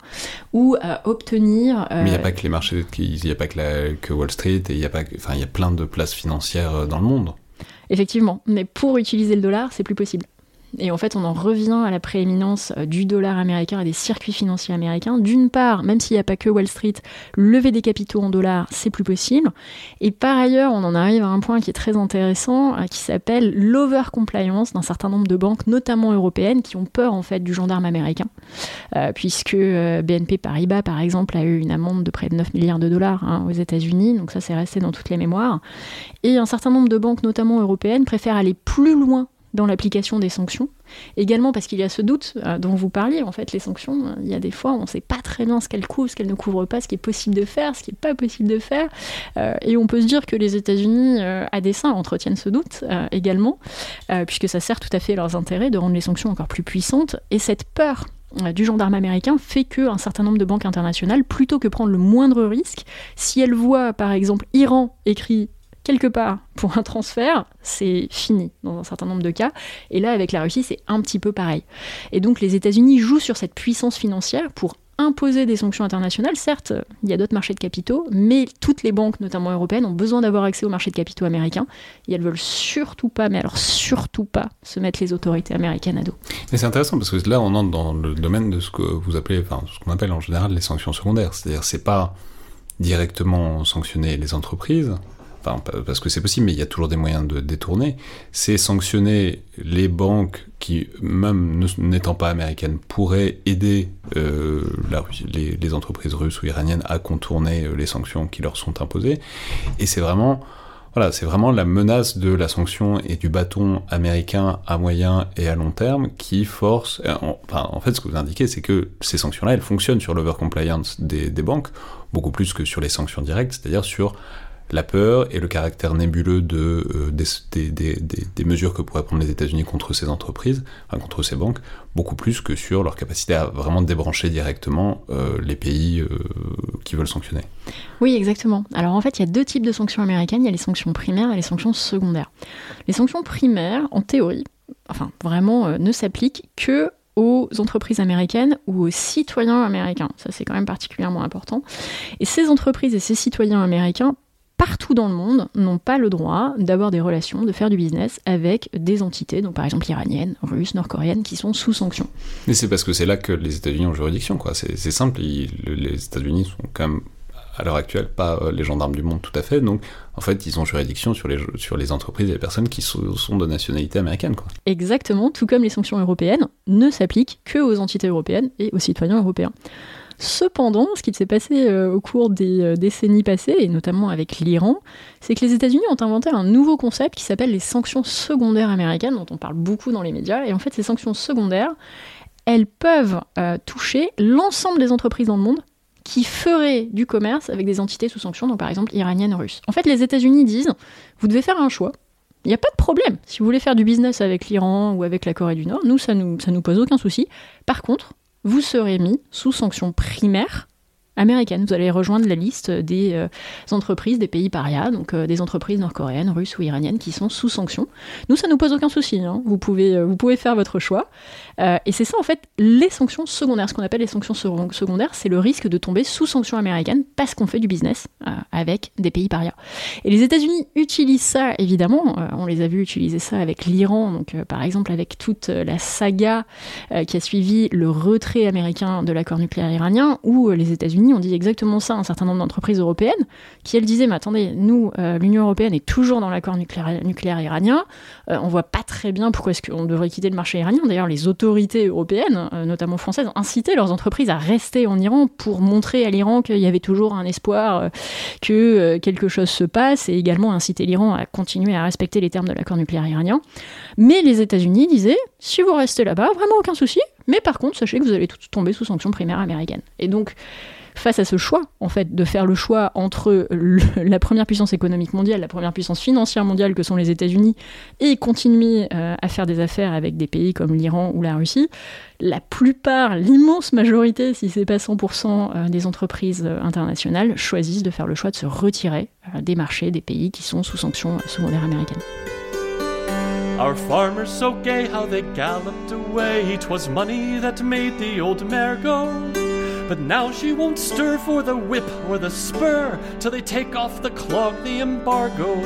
ou à obtenir. Euh, Mais il n'y a pas que les marchés, il n'y a pas que, que, Wall Street, et il y a pas, enfin il y a plein de places financières euh, dans le monde. Effectivement, mais pour utiliser le dollar, c'est plus possible. Et en fait, on en revient à la prééminence euh, du dollar américain et des circuits financiers américains. D'une part, même s'il n'y a pas que Wall Street, lever des capitaux en dollars, c'est plus possible. Et par ailleurs, on en arrive à un point qui est très intéressant, euh, qui s'appelle l'over-compliance d'un certain nombre de banques, notamment européennes, qui ont peur en fait du gendarme américain. Euh, puisque BNP Paribas, par exemple, a eu une amende de près de 9 milliards de dollars hein, aux États-Unis. Donc ça, c'est resté dans toutes les mémoires. Et un certain nombre de banques, notamment européennes, préfèrent aller plus loin dans l'application des sanctions. Également parce qu'il y a ce doute euh, dont vous parliez, en fait, les sanctions, il y a des fois, on ne sait pas très bien ce qu'elles couvrent, ce qu'elles ne couvrent pas, ce qui est possible de faire, ce qui n'est pas possible de faire. Euh, et on peut se dire que les États-Unis, euh, à dessein, entretiennent ce doute également, puisque ça sert tout à fait leurs intérêts de rendre les sanctions encore plus puissantes. Et cette peur du gendarme américain fait qu'un certain nombre de banques internationales, plutôt que prendre le moindre risque, si elles voient par exemple Iran écrit quelque part (laughs) pour un transfert, c'est fini dans un certain nombre de cas. Et là, avec la Russie, c'est un petit peu pareil. Et donc les États-Unis jouent sur cette puissance financière pour imposer des sanctions internationales. Certes, il y a d'autres marchés de capitaux, mais toutes les banques, notamment européennes, ont besoin d'avoir accès au marché de capitaux américains. Et elles veulent surtout pas, mais alors surtout pas, se mettre les autorités américaines à dos. Mais c'est intéressant parce que là, on entre dans le domaine de ce que vous appelez, enfin, ce qu'on appelle en général les sanctions secondaires. C'est-à-dire, c'est pas directement sanctionner les entreprises, parce que c'est possible, mais il y a toujours des moyens de détourner, c'est sanctionner les banques qui, même n'étant pas américaines, pourraient aider euh, les, entreprises russes ou iraniennes à contourner euh, les sanctions qui leur sont imposées. Et c'est vraiment, voilà, c'est vraiment la menace de la sanction et du bâton américain à moyen et à long terme qui force. Euh, enfin, en fait, ce que vous indiquez, c'est que ces sanctions-là, elles fonctionnent sur l'overcompliance des, des banques beaucoup plus que sur les sanctions directes, c'est-à-dire sur la peur et le caractère nébuleux euh, des, mesures que pourraient prendre les États-Unis contre ces entreprises, enfin, contre ces banques, beaucoup plus que sur leur capacité à vraiment débrancher directement euh, les pays euh, qui veulent sanctionner. Oui, exactement. Alors en fait, il y a deux types de sanctions américaines, il y a les sanctions primaires et les sanctions secondaires. Les sanctions primaires, en théorie, enfin vraiment, ne s'appliquent que aux entreprises américaines ou aux citoyens américains. Ça, c'est quand même particulièrement important. Et ces entreprises et ces citoyens américains partout dans le monde n'ont pas le droit d'avoir des relations, de faire du business avec des entités, donc par exemple iraniennes, russes, nord-coréennes, qui sont sous sanctions. Mais c'est parce que c'est là que les États-Unis ont juridiction, quoi. C'est simple, les États-Unis sont quand même à l'heure actuelle pas euh, les gendarmes du monde tout à fait, donc en fait ils ont juridiction sur les, sur les entreprises et les personnes qui sont, sont de nationalité américaine. Quoi. Exactement, tout comme les sanctions européennes ne s'appliquent que aux entités européennes et aux citoyens européens. Cependant, ce qui s'est passé euh, au cours des euh, décennies passées, et notamment avec l'Iran, c'est que les États-Unis ont inventé un nouveau concept qui s'appelle les sanctions secondaires américaines, dont on parle beaucoup dans les médias. Et en fait, ces sanctions secondaires, elles peuvent euh, toucher l'ensemble des entreprises dans le monde qui feraient du commerce avec des entités sous sanctions, donc par exemple iraniennes, russes. En fait, les États-Unis disent, vous devez faire un choix. Il n'y a pas de problème. Si vous voulez faire du business avec l'Iran ou avec la Corée du Nord, nous, ça nous, ça nous pose aucun souci. Par contre, vous serez mis sous sanction primaire américaine. Vous allez rejoindre la liste des euh, entreprises des pays parias, donc euh, des entreprises nord-coréennes, russes ou iraniennes qui sont sous sanction. Nous, ça nous pose aucun souci. Hein. Vous, pouvez, euh, vous pouvez faire votre choix. et c'est ça, en fait, les sanctions secondaires. Ce qu'on appelle les sanctions secondaires, c'est le risque de tomber sous sanction américaine parce qu'on fait du business avec des pays parias. Et les États-Unis utilisent ça, évidemment. on les a vus utiliser ça avec l'Iran, donc par exemple avec toute la saga qui a suivi le retrait américain de l'accord nucléaire iranien, où les États-Unis on dit exactement ça à un certain nombre d'entreprises européennes, qui elles disaient, mais attendez, nous, euh, l'Union européenne est toujours dans l'accord nucléaire, iranien, on euh, on voit pas très bien pourquoi est-ce qu'on devrait quitter le marché iranien. D'ailleurs, les autorités européennes, euh, notamment françaises, incité leurs entreprises à rester en Iran pour montrer à l'Iran qu'il y avait toujours un espoir que quelque chose se passe, et également inciter l'Iran à continuer à respecter les termes de l'accord nucléaire iranien. Mais les États-Unis disaient, si vous restez là-bas, vraiment aucun souci, mais par contre, sachez que vous allez tout tomber sous sanctions primaires américaines. Et donc, face à ce choix, en fait, de faire le choix entre (laughs) la première puissance économique mondiale, la première puissance financière mondiale que sont les États-Unis, et continuer euh, à faire des affaires avec des pays comme l'Iran ou la Russie, la plupart, l'immense majorité, si c'est pas 100% euh, des entreprises euh, internationales, choisissent de faire le choix de se retirer des marchés des pays qui sont sous sanctions secondaires américaines. Our farmers so gay how they galloped away. Twas money that made the old mare go. But now she won't stir for the whip or the spur till they take off the clog, the embargo.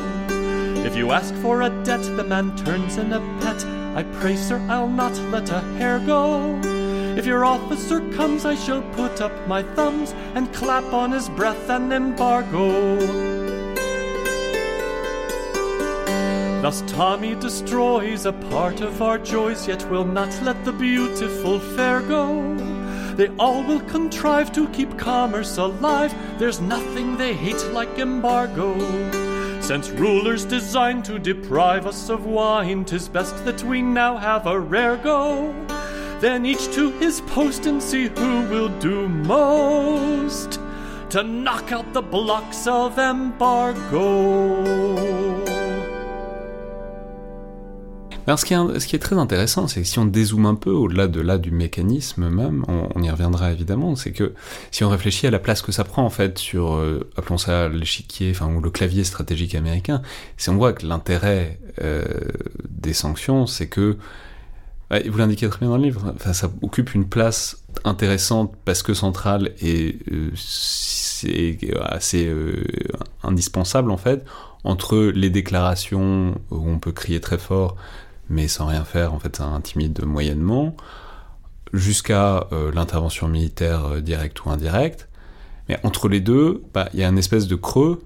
If you ask for a debt, the man turns in a pet. I pray, sir, I'll not let a hair go. If your officer comes, I shall put up my thumbs and clap on his breath an embargo. Thus Tommy destroys a part of our joys, yet will not let the beautiful fair go. They all will contrive to keep commerce alive. There's nothing they hate like embargo. Since rulers design to deprive us of wine, 'tis best that we now have a rare go. Then each to his post and see who will do most to knock out the blocks of embargo. Alors, ce qui est, très intéressant, c'est que si on dézoome un peu au-delà de là du mécanisme même, on, y reviendra évidemment, c'est que si on réfléchit à la place que ça prend en fait sur, euh, appelons ça l'échiquier, enfin ou le clavier stratégique américain, si on voit que l'intérêt euh, des sanctions, c'est que vous l'indiquez très bien dans le livre, ça occupe une place intéressante parce que centrale et euh, c'est assez indispensable en fait entre les déclarations où on peut crier très fort mais sans rien faire, en fait, ça intimide moyennement, jusqu'à euh, l'intervention militaire euh, directe ou indirecte. Mais entre les deux, bah, il y a une espèce de creux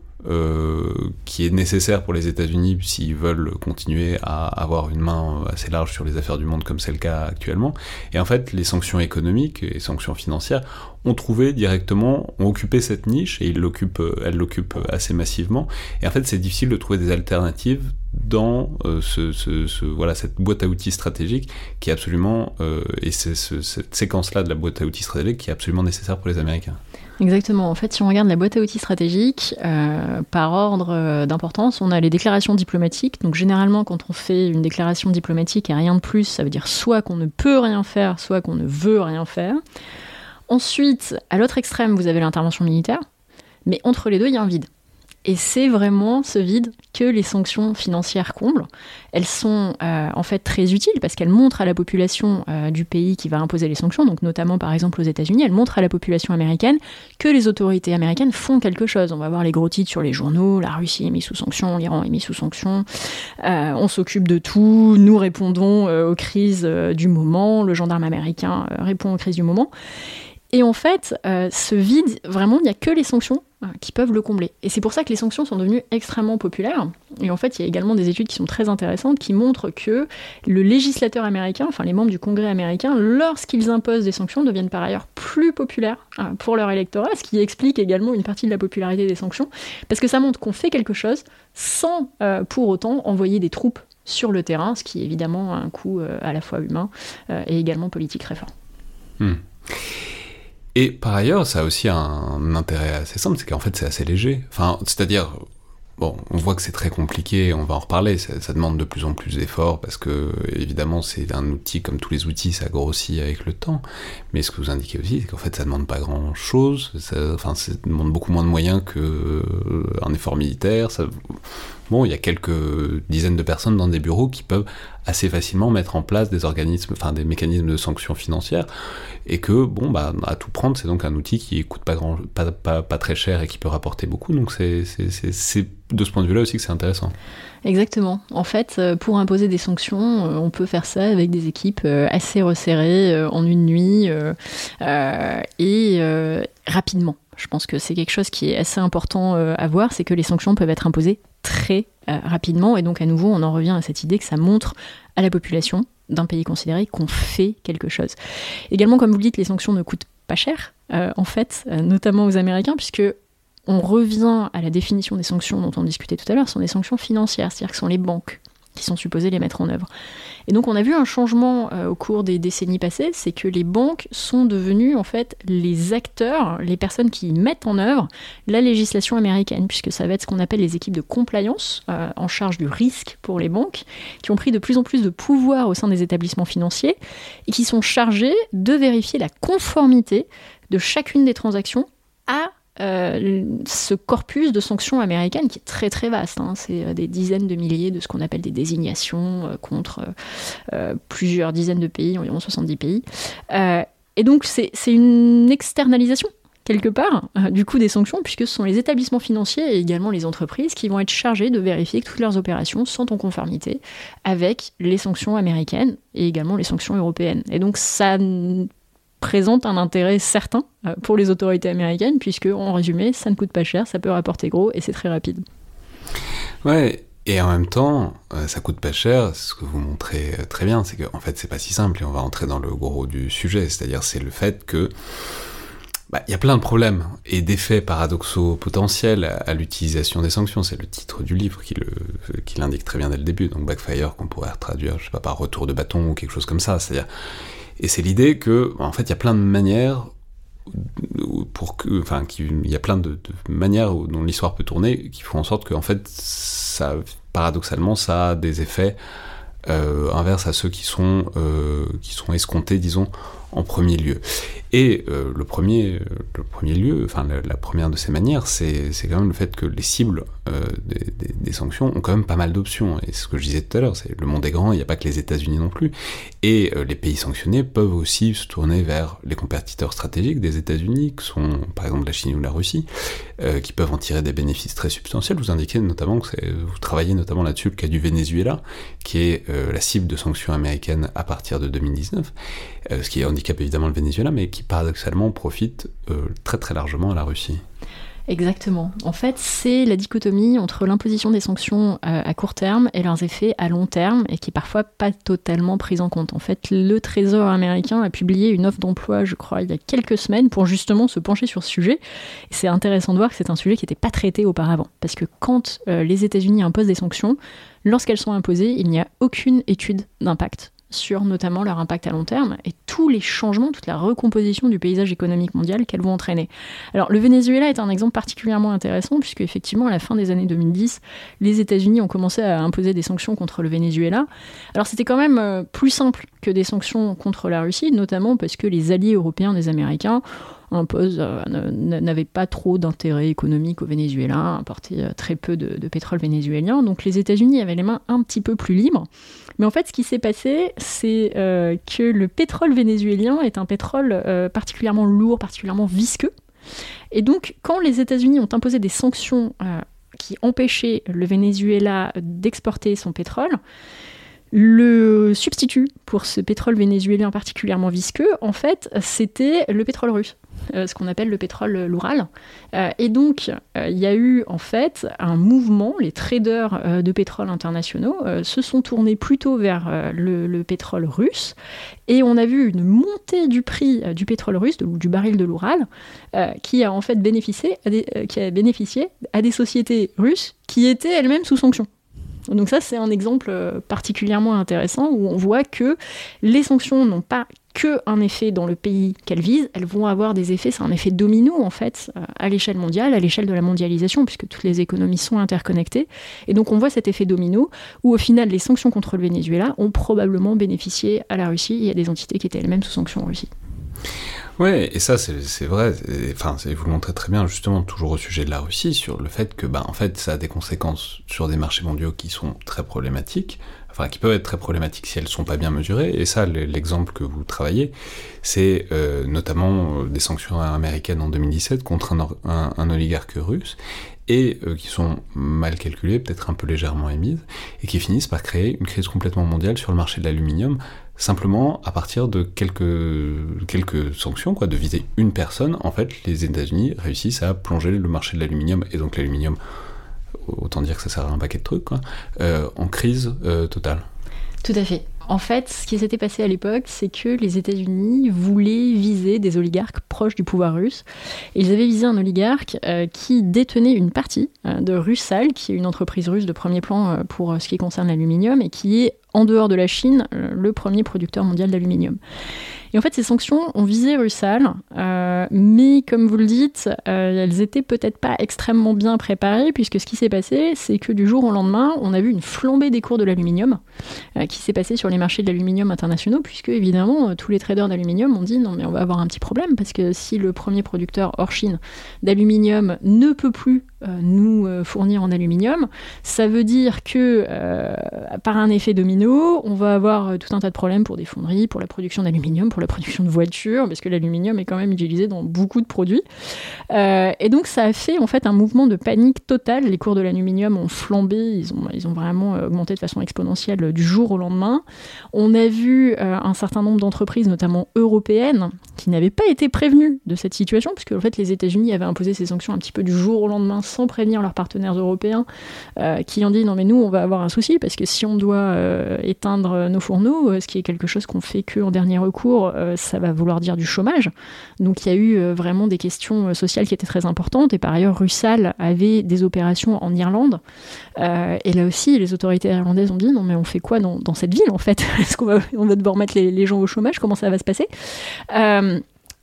qui est nécessaire pour les États-Unis s'ils veulent continuer à avoir une main assez large sur les affaires du monde comme c'est le cas actuellement. Et en fait, les sanctions économiques et sanctions financières ont trouvé directement, ont occupé cette niche et euh, elles l'occupent assez massivement. Et en fait, c'est difficile de trouver des alternatives dans euh, ce, voilà, cette boîte à outils stratégique qui est absolument, et c'est cette séquence-là de la boîte à outils stratégique qui est absolument nécessaire pour les Américains. Exactement. En fait, si on regarde la boîte à outils stratégique, euh, par ordre euh, d'importance, on a les déclarations diplomatiques. Donc généralement, quand on fait une déclaration diplomatique et rien de plus, ça veut dire soit qu'on ne peut rien faire, soit qu'on ne veut rien faire. Ensuite, à l'autre extrême, vous avez l'intervention militaire. Mais entre les deux, il y a un vide. Et c'est vraiment ce vide que les sanctions financières comblent. Elles sont euh, en fait très utiles parce qu'elles montrent à la population euh, du pays qui va imposer les sanctions, donc notamment par exemple aux États-Unis, elles montrent à la population américaine que les autorités américaines font quelque chose. On va voir les gros titres sur les journaux, la Russie est mise sous sanctions, l'Iran est mis sous sanctions, euh, on s'occupe de tout, nous répondons aux crises du moment, le gendarme américain répond aux crises du moment. Et en fait, ce vide, vraiment, il n'y a que les sanctions qui peuvent le combler. Et c'est pour ça que les sanctions sont devenues extrêmement populaires. Et en fait, il y a également des études qui sont très intéressantes qui montrent que le législateur américain, enfin les membres du Congrès américain, lorsqu'ils imposent des sanctions, deviennent par ailleurs plus populaires euh, pour leur électorat, ce qui explique également une partie de la popularité des sanctions, parce que ça montre qu'on fait quelque chose sans euh, pour autant envoyer des troupes sur le terrain, ce qui évidemment un coût euh, à la fois humain et également politique très fort. Hmm. Et par ailleurs, ça a aussi un intérêt assez simple, c'est qu'en fait c'est assez léger. Enfin, c'est-à-dire, bon, on voit que c'est très compliqué, on va en reparler, ça, demande de plus en plus d'efforts parce que évidemment c'est un outil comme tous les outils, ça grossit avec le temps. Mais ce que vous indiquez aussi, c'est qu'en fait ça demande pas grand-chose, enfin ça demande beaucoup moins de moyens qu'un euh, effort militaire. Ça, il y a quelques dizaines de personnes dans des bureaux qui peuvent assez facilement mettre en place des organismes, enfin des mécanismes de sanctions financières, et que bon, bah, à tout prendre, c'est donc un outil qui coûte pas grand, pas, pas, très cher et qui peut rapporter beaucoup. Donc c'est de ce point de vue-là aussi que c'est intéressant. Exactement. En fait, euh, pour imposer des sanctions, euh, on peut faire ça avec des équipes euh, assez resserrées en une nuit et rapidement. Je pense que c'est quelque chose qui est assez important à voir, c'est que les sanctions peuvent être imposées très rapidement. Et donc à nouveau, on en revient à cette idée que ça montre à la population d'un pays considéré qu'on fait quelque chose. Également, comme vous le dites, les sanctions ne coûtent pas cher, en fait, notamment aux Américains, puisque on revient à la définition des sanctions dont on discutait tout à l'heure, ce sont des sanctions financières, c'est-à-dire que ce sont les banques qui sont supposées les mettre en œuvre. Et donc on a vu un changement euh, au cours des décennies passées, c'est que les banques sont devenues en fait les acteurs, les personnes qui mettent en œuvre la législation américaine, puisque ça va être ce qu'on appelle les équipes de compliance euh, en charge du risque pour les banques, qui ont pris de plus en plus de pouvoir au sein des établissements financiers et qui sont chargées de vérifier la conformité de chacune des transactions à euh, ce corpus de sanctions américaines qui est très très vaste. Hein. C'est euh, des dizaines de milliers de ce qu'on appelle des désignations euh, contre plusieurs dizaines de pays, environ 70 pays. et donc c'est une externalisation quelque part du coup des sanctions puisque ce sont les établissements financiers et également les entreprises qui vont être chargés de vérifier que toutes leurs opérations sont en conformité avec les sanctions américaines et également les sanctions européennes. Et donc ça présente un intérêt certain euh, pour les autorités américaines, puisque, en résumé, ça ne coûte pas cher, ça peut rapporter gros et c'est très rapide. Ouais, et en même temps, euh, ça coûte pas cher, ce que vous montrez euh, très bien, c'est qu'en fait, c'est pas si simple, et on va entrer dans le gros du sujet, c'est-à-dire c'est le fait que bah, il y a plein de problèmes et d'effets paradoxaux potentiels à, l'utilisation des sanctions. C'est le titre du livre qui, qui l'indique très bien dès le début. Donc backfire qu'on pourrait traduire, je sais pas, par retour de bâton ou quelque chose comme ça. C'est-à-dire, et c'est l'idée que, en fait, il y a plein de manières pour que, enfin, il y a plein de, manières dont l'histoire peut tourner qui font en sorte que, fait, ça, paradoxalement, ça a des effets euh, inverses à ceux qui sont, euh, qui sont escomptés, disons, en premier lieu. Et euh, le, premier, le premier lieu, enfin la, première de ces manières, c'est quand même le fait que les cibles euh, des, sanctions ont quand même pas mal d'options. Et ce que je disais tout à l'heure, c'est le monde est grand, il n'y a pas que les États-Unis non plus. Et euh, les pays sanctionnés peuvent aussi se tourner vers les compétiteurs stratégiques des États-Unis, qui sont par exemple la Chine ou la Russie, qui peuvent en tirer des bénéfices très substantiels. Vous indiquez notamment que vous travaillez notamment là-dessus le cas du Venezuela, qui est la cible de sanctions américaines à partir de 2019, ce qui handicape évidemment le Venezuela, mais qui paradoxalement profite euh, très très largement à la Russie. Exactement. En fait, c'est la dichotomie entre l'imposition des sanctions euh, à court terme et leurs effets à long terme, et qui est parfois pas totalement prise en compte. En fait, le Trésor américain a publié une offre d'emploi, je crois, il y a quelques semaines, pour justement se pencher sur ce sujet. C'est intéressant de voir que c'est un sujet qui n'était pas traité auparavant, parce que quand euh, les États-Unis imposent des sanctions, lorsqu'elles sont imposées, il n'y a aucune étude d'impact sur notamment leur impact à long terme et tous les changements, toute la recomposition du paysage économique mondial qu'elles vont entraîner. Alors le Venezuela est un exemple particulièrement intéressant puisque effectivement à la fin des années 2010, les États-Unis ont commencé à imposer des sanctions contre le Venezuela. Alors c'était quand même euh, plus simple que des sanctions contre la Russie, notamment parce que les alliés européens des Américains euh, n'avait pas trop d'intérêt économique au Venezuela, importait euh, très peu de, pétrole vénézuélien. Donc les États-Unis avaient les mains un petit peu plus libres. Mais en fait, ce qui s'est passé, c'est euh, que le pétrole vénézuélien est un pétrole particulièrement lourd, particulièrement visqueux. Et donc, quand les États-Unis ont imposé des sanctions qui empêchaient le Venezuela d'exporter son pétrole, le substitut pour ce pétrole vénézuélien particulièrement visqueux, en fait, c'était le pétrole russe. Euh, ce qu'on appelle le pétrole loural. Euh, et donc, euh, il y a eu en fait un mouvement, les traders de pétrole internationaux se sont tournés plutôt vers le, pétrole russe, et on a vu une montée du prix du pétrole russe, du baril de l'Oural, qui a en fait bénéficié qui a bénéficié à des sociétés russes qui étaient elles-mêmes sous sanctions. Donc ça, c'est un exemple particulièrement intéressant où on voit que les sanctions n'ont pas que un effet dans le pays qu'elles visent, elles vont avoir des effets, c'est un effet domino en fait, euh, à l'échelle mondiale, à l'échelle de la mondialisation, puisque toutes les économies sont interconnectées. Et donc on voit cet effet domino où au final les sanctions contre le Venezuela ont probablement bénéficié à la Russie et à des entités qui étaient elles-mêmes sous sanctions en Russie. Ouais, et ça c'est vrai, enfin vous le montrez très bien justement toujours au sujet de la Russie sur le fait que bah en fait ça a des conséquences sur des marchés mondiaux qui sont très problématiques, enfin qui peuvent être très problématiques si elles sont pas bien mesurées. Et ça, l'exemple que vous travaillez, c'est euh, notamment euh, des sanctions américaines en 2017 contre un, oligarque russe et euh, qui sont mal calculées, peut-être un peu légèrement émises, et qui finissent par créer une crise complètement mondiale sur le marché de l'aluminium, simplement à partir de quelques, sanctions, quoi, de viser une personne. En fait, les États-Unis réussissent à plonger le marché de l'aluminium, et donc l'aluminium autant dire que ça sert à un paquet de trucs, quoi, euh, en crise euh, totale. Tout à fait. En fait, ce qui s'était passé à l'époque, c'est que les États-Unis voulaient viser des oligarques proches du pouvoir russe. Et ils avaient visé un oligarque euh, qui détenait une partie de Russal, qui est une entreprise russe de premier plan pour ce qui concerne l'aluminium, et qui est, en dehors de la Chine, le premier producteur mondial d'aluminium. Et en fait, ces sanctions ont visé Russal, euh, mais comme vous le dites, euh, elles étaient peut-être pas extrêmement bien préparées, puisque ce qui s'est passé, c'est que du jour au lendemain, on a vu une flambée des cours de l'aluminium euh, qui s'est passée sur les marchés de l'aluminium internationaux, puisque évidemment, tous les traders d'aluminium ont dit non, mais on va avoir un petit problème, parce que si le premier producteur hors Chine d'aluminium ne peut plus nous fournir en aluminium, ça veut dire que par un effet domino, on va avoir tout un tas de problèmes pour des fonderies, pour la production d'aluminium, pour la production de voitures, parce que l'aluminium est quand même utilisé dans beaucoup de produits. Euh, et donc ça a fait en fait un mouvement de panique totale. Les cours de l'aluminium ont flambé, ils ont, vraiment euh, augmenté de façon exponentielle du jour au lendemain. On a vu euh, un certain nombre d'entreprises, notamment européennes, qui n'avaient pas été prévenues de cette situation, puisque en fait les États-Unis avaient imposé ces sanctions un petit peu du jour au lendemain sans prévenir leurs partenaires européens, qui ont dit non mais nous on va avoir un souci parce que si on doit éteindre nos fourneaux, ce qui est quelque chose qu'on fait que en dernier recours, ça va vouloir dire du chômage. Donc il y a eu vraiment des questions sociales qui étaient très importantes. Et par ailleurs, Russell avait des opérations en Irlande. et là aussi, les autorités irlandaises ont dit non mais on fait quoi dans, cette ville en fait? (laughs) Est-ce qu'on va, devoir mettre les, gens au chômage? Comment ça va se passer? Euh,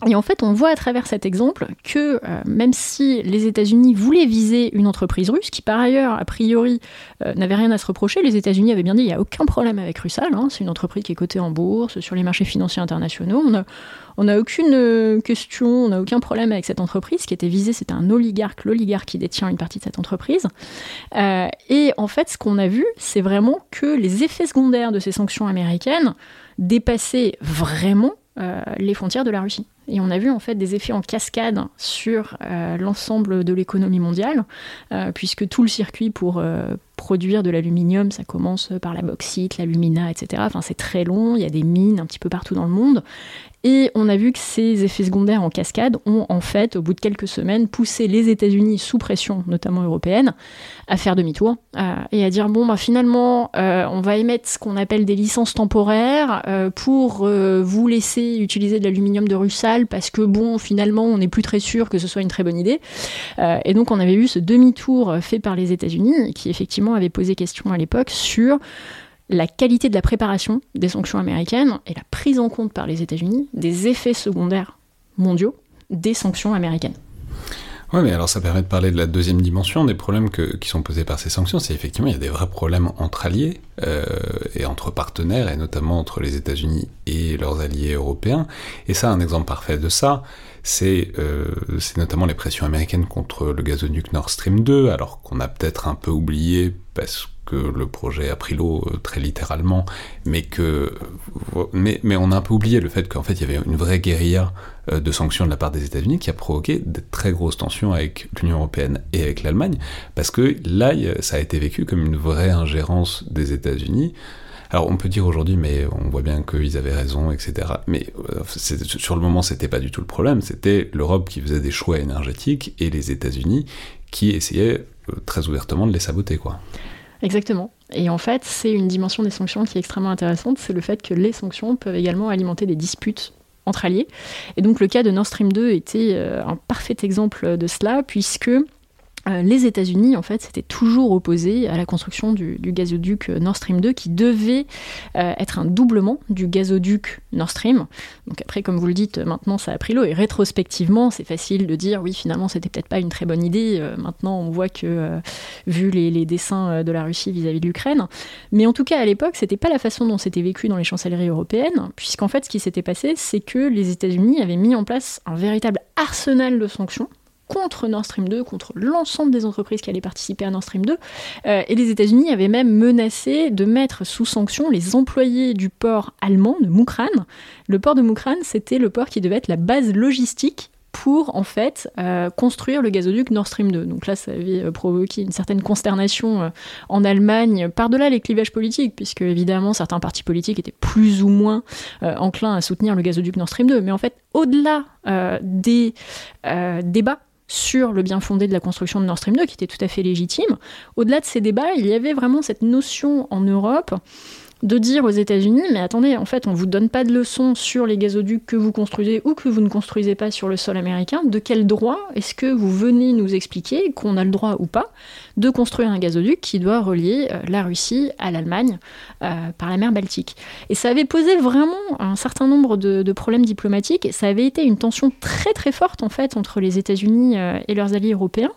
et en fait, on voit à travers cet exemple que euh, même si les États-Unis voulaient viser une entreprise russe, qui par ailleurs, a priori, euh, n'avait rien à se reprocher, les États-Unis avaient bien dit il n'y a aucun problème avec Russell, hein, c'est une entreprise qui est cotée en bourse, sur les marchés financiers internationaux, on n'a aucune question, on n'a aucun problème avec cette entreprise. Ce qui était visé, c'était un oligarque, l'oligarque qui détient une partie de cette entreprise. et en fait, ce qu'on a vu, c'est vraiment que les effets secondaires de ces sanctions américaines dépassaient vraiment euh, les frontières de la Russie. Et on a vu en fait des effets en cascade sur euh, l'ensemble de l'économie mondiale, euh, puisque tout le circuit pour produire de l'aluminium, ça commence par la bauxite, l'alumina, etc. C'est très long, il y a des mines un petit peu partout dans le monde. Et on a vu que ces effets secondaires en cascade ont en fait, au bout de quelques semaines, poussé les États-Unis sous pression, notamment européenne, à faire demi-tour euh, et à dire bon, bah, finalement, euh, on va émettre ce qu'on appelle des licences temporaires euh, pour vous laisser utiliser de l'aluminium de Russell parce que bon, finalement, on n'est plus très sûr que ce soit une très bonne idée. et donc, on avait eu ce demi-tour fait par les États-Unis qui effectivement avait posé question à l'époque sur la qualité de la préparation des sanctions américaines et la prise en compte par les États-Unis des effets secondaires mondiaux des sanctions américaines. Oui, mais alors ça permet de parler de la deuxième dimension des problèmes qui sont posés par ces sanctions. C'est effectivement, il y a des vrais problèmes entre alliés euh, et entre partenaires, et notamment entre les États-Unis et leurs alliés européens. Et ça, un exemple parfait de ça, c'est euh, notamment les pressions américaines contre le gazoduc Nord Stream 2, alors qu'on a peut-être un peu oublié parce que le projet a pris l'eau euh, très littéralement, mais que euh, mais, mais, on a un peu oublié le fait qu'en fait il y avait une vraie guérilla de sanctions de la part des États-Unis qui a provoqué de très grosses tensions avec l'Union européenne et avec l'Allemagne, parce que là ça a été vécu comme une vraie ingérence des États-Unis. Alors on peut dire aujourd'hui, mais on voit bien qu'ils avaient raison, etc. Mais sur le moment, c'était pas du tout le problème. C'était l'Europe qui faisait des choix énergétiques et les États-Unis qui essayaient très ouvertement de les saboter, quoi. Exactement. Et en fait, c'est une dimension des sanctions qui est extrêmement intéressante, c'est le fait que les sanctions peuvent également alimenter des disputes alliés. Et donc le cas de Nord Stream 2 était euh, un parfait exemple de cela, puisque les États-Unis, en fait, s'étaient toujours opposés à la construction du, gazoduc Nord Stream 2 qui devait euh, être un doublement du gazoduc Nord Stream. Donc après, comme vous le dites, maintenant ça a pris l'eau et rétrospectivement, c'est facile de dire oui, finalement, c'était peut-être pas une très bonne idée. Euh, maintenant, on voit que, vu les, dessins de la Russie vis-à-vis de l'Ukraine, mais en tout cas à l'époque, c'était pas la façon dont c'était vécu dans les chancelleries européennes, puisqu'en fait, ce qui s'était passé, c'est que les États-Unis avaient mis en place un véritable arsenal de sanctions contre Nord Stream 2, contre l'ensemble des entreprises qui allaient participer à Nord Stream 2. Euh, et les États-Unis avaient même menacé de mettre sous sanction les employés du port allemand de Mukran. Le port de Mukran, c'était le port qui devait être la base logistique pour en fait euh, construire le gazoduc Nord Stream 2. Donc là, ça avait euh, provoqué une certaine consternation en Allemagne, par-delà les clivages politiques, puisque évidemment certains partis politiques étaient plus ou moins enclins à soutenir le gazoduc Nord Stream 2. Mais en fait, au-delà des débats sur le bien fondé de la construction de Nord Stream 2, qui était tout à fait légitime. Au-delà de ces débats, il y avait vraiment cette notion en Europe de dire aux États-Unis, mais attendez, en fait, on ne vous donne pas de leçons sur les gazoducs que vous construisez ou que vous ne construisez pas sur le sol américain. De quel droit est-ce que vous venez nous expliquer qu'on a le droit ou pas de construire un gazoduc qui doit relier euh, la Russie à l'Allemagne euh, par la mer Baltique Et ça avait posé vraiment un certain nombre de, problèmes diplomatiques ça avait été une tension très très forte en fait entre les États-Unis euh, et leurs alliés européens.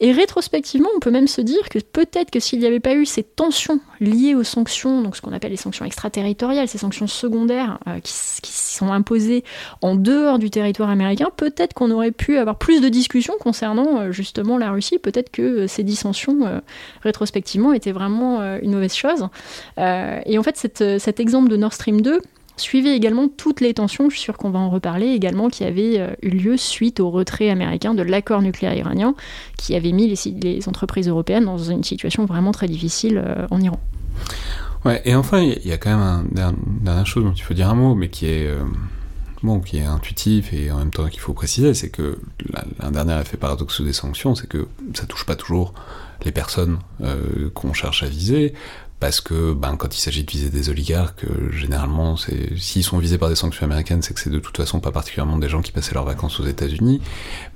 Et rétrospectivement, on peut même se dire que peut-être que s'il n'y avait pas eu ces tensions liées aux sanctions, donc ce qu'on appelle les sanctions extraterritoriales, ces sanctions secondaires euh, qui, sont imposées en dehors du territoire américain, peut-être qu'on aurait pu avoir plus de discussions concernant justement la Russie. Peut-être que ces dissensions, rétrospectivement, étaient vraiment une mauvaise chose. et en fait, cet exemple de Nord Stream 2, suivait également toutes les tensions, je suis sûre qu'on va en reparler également, qui avaient eu lieu suite au retrait américain de l'accord nucléaire iranien, qui avait mis les, entreprises européennes dans une situation vraiment très difficile en Iran. Ouais, et enfin, il y, a quand même une dernière chose dont il faut dire un mot, mais qui est, euh, bon, qui est intuitif et en même temps qu'il faut préciser, c'est que un dernier effet paradoxe des sanctions, c'est que ça touche pas toujours les personnes euh, qu'on cherche à viser, parce que ben, quand il s'agit de viser des oligarques, euh, généralement, s'ils sont visés par des sanctions américaines, c'est que c'est de toute façon pas particulièrement des gens qui passaient leurs vacances aux États-Unis,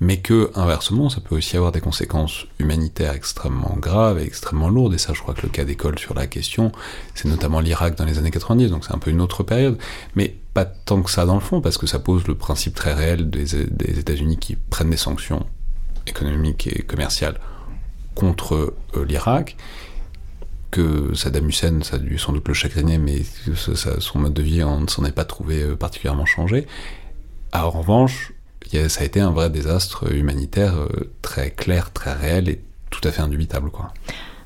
mais que inversement, ça peut aussi avoir des conséquences humanitaires extrêmement graves et extrêmement lourdes. Et ça, je crois que le cas d'école sur la question, c'est notamment l'Irak dans les années 90, donc c'est un peu une autre période, mais pas tant que ça dans le fond, parce que ça pose le principe très réel des, des États-Unis qui prennent des sanctions économiques et commerciales contre euh, l'Irak que Saddam Hussein, ça a dû sans doute le chagriner, mais son mode de vie ne s'en est pas trouvé euh, particulièrement changé. en revanche, ça a été un vrai désastre humanitaire euh, très clair, très réel et tout à fait indubitable. Quoi.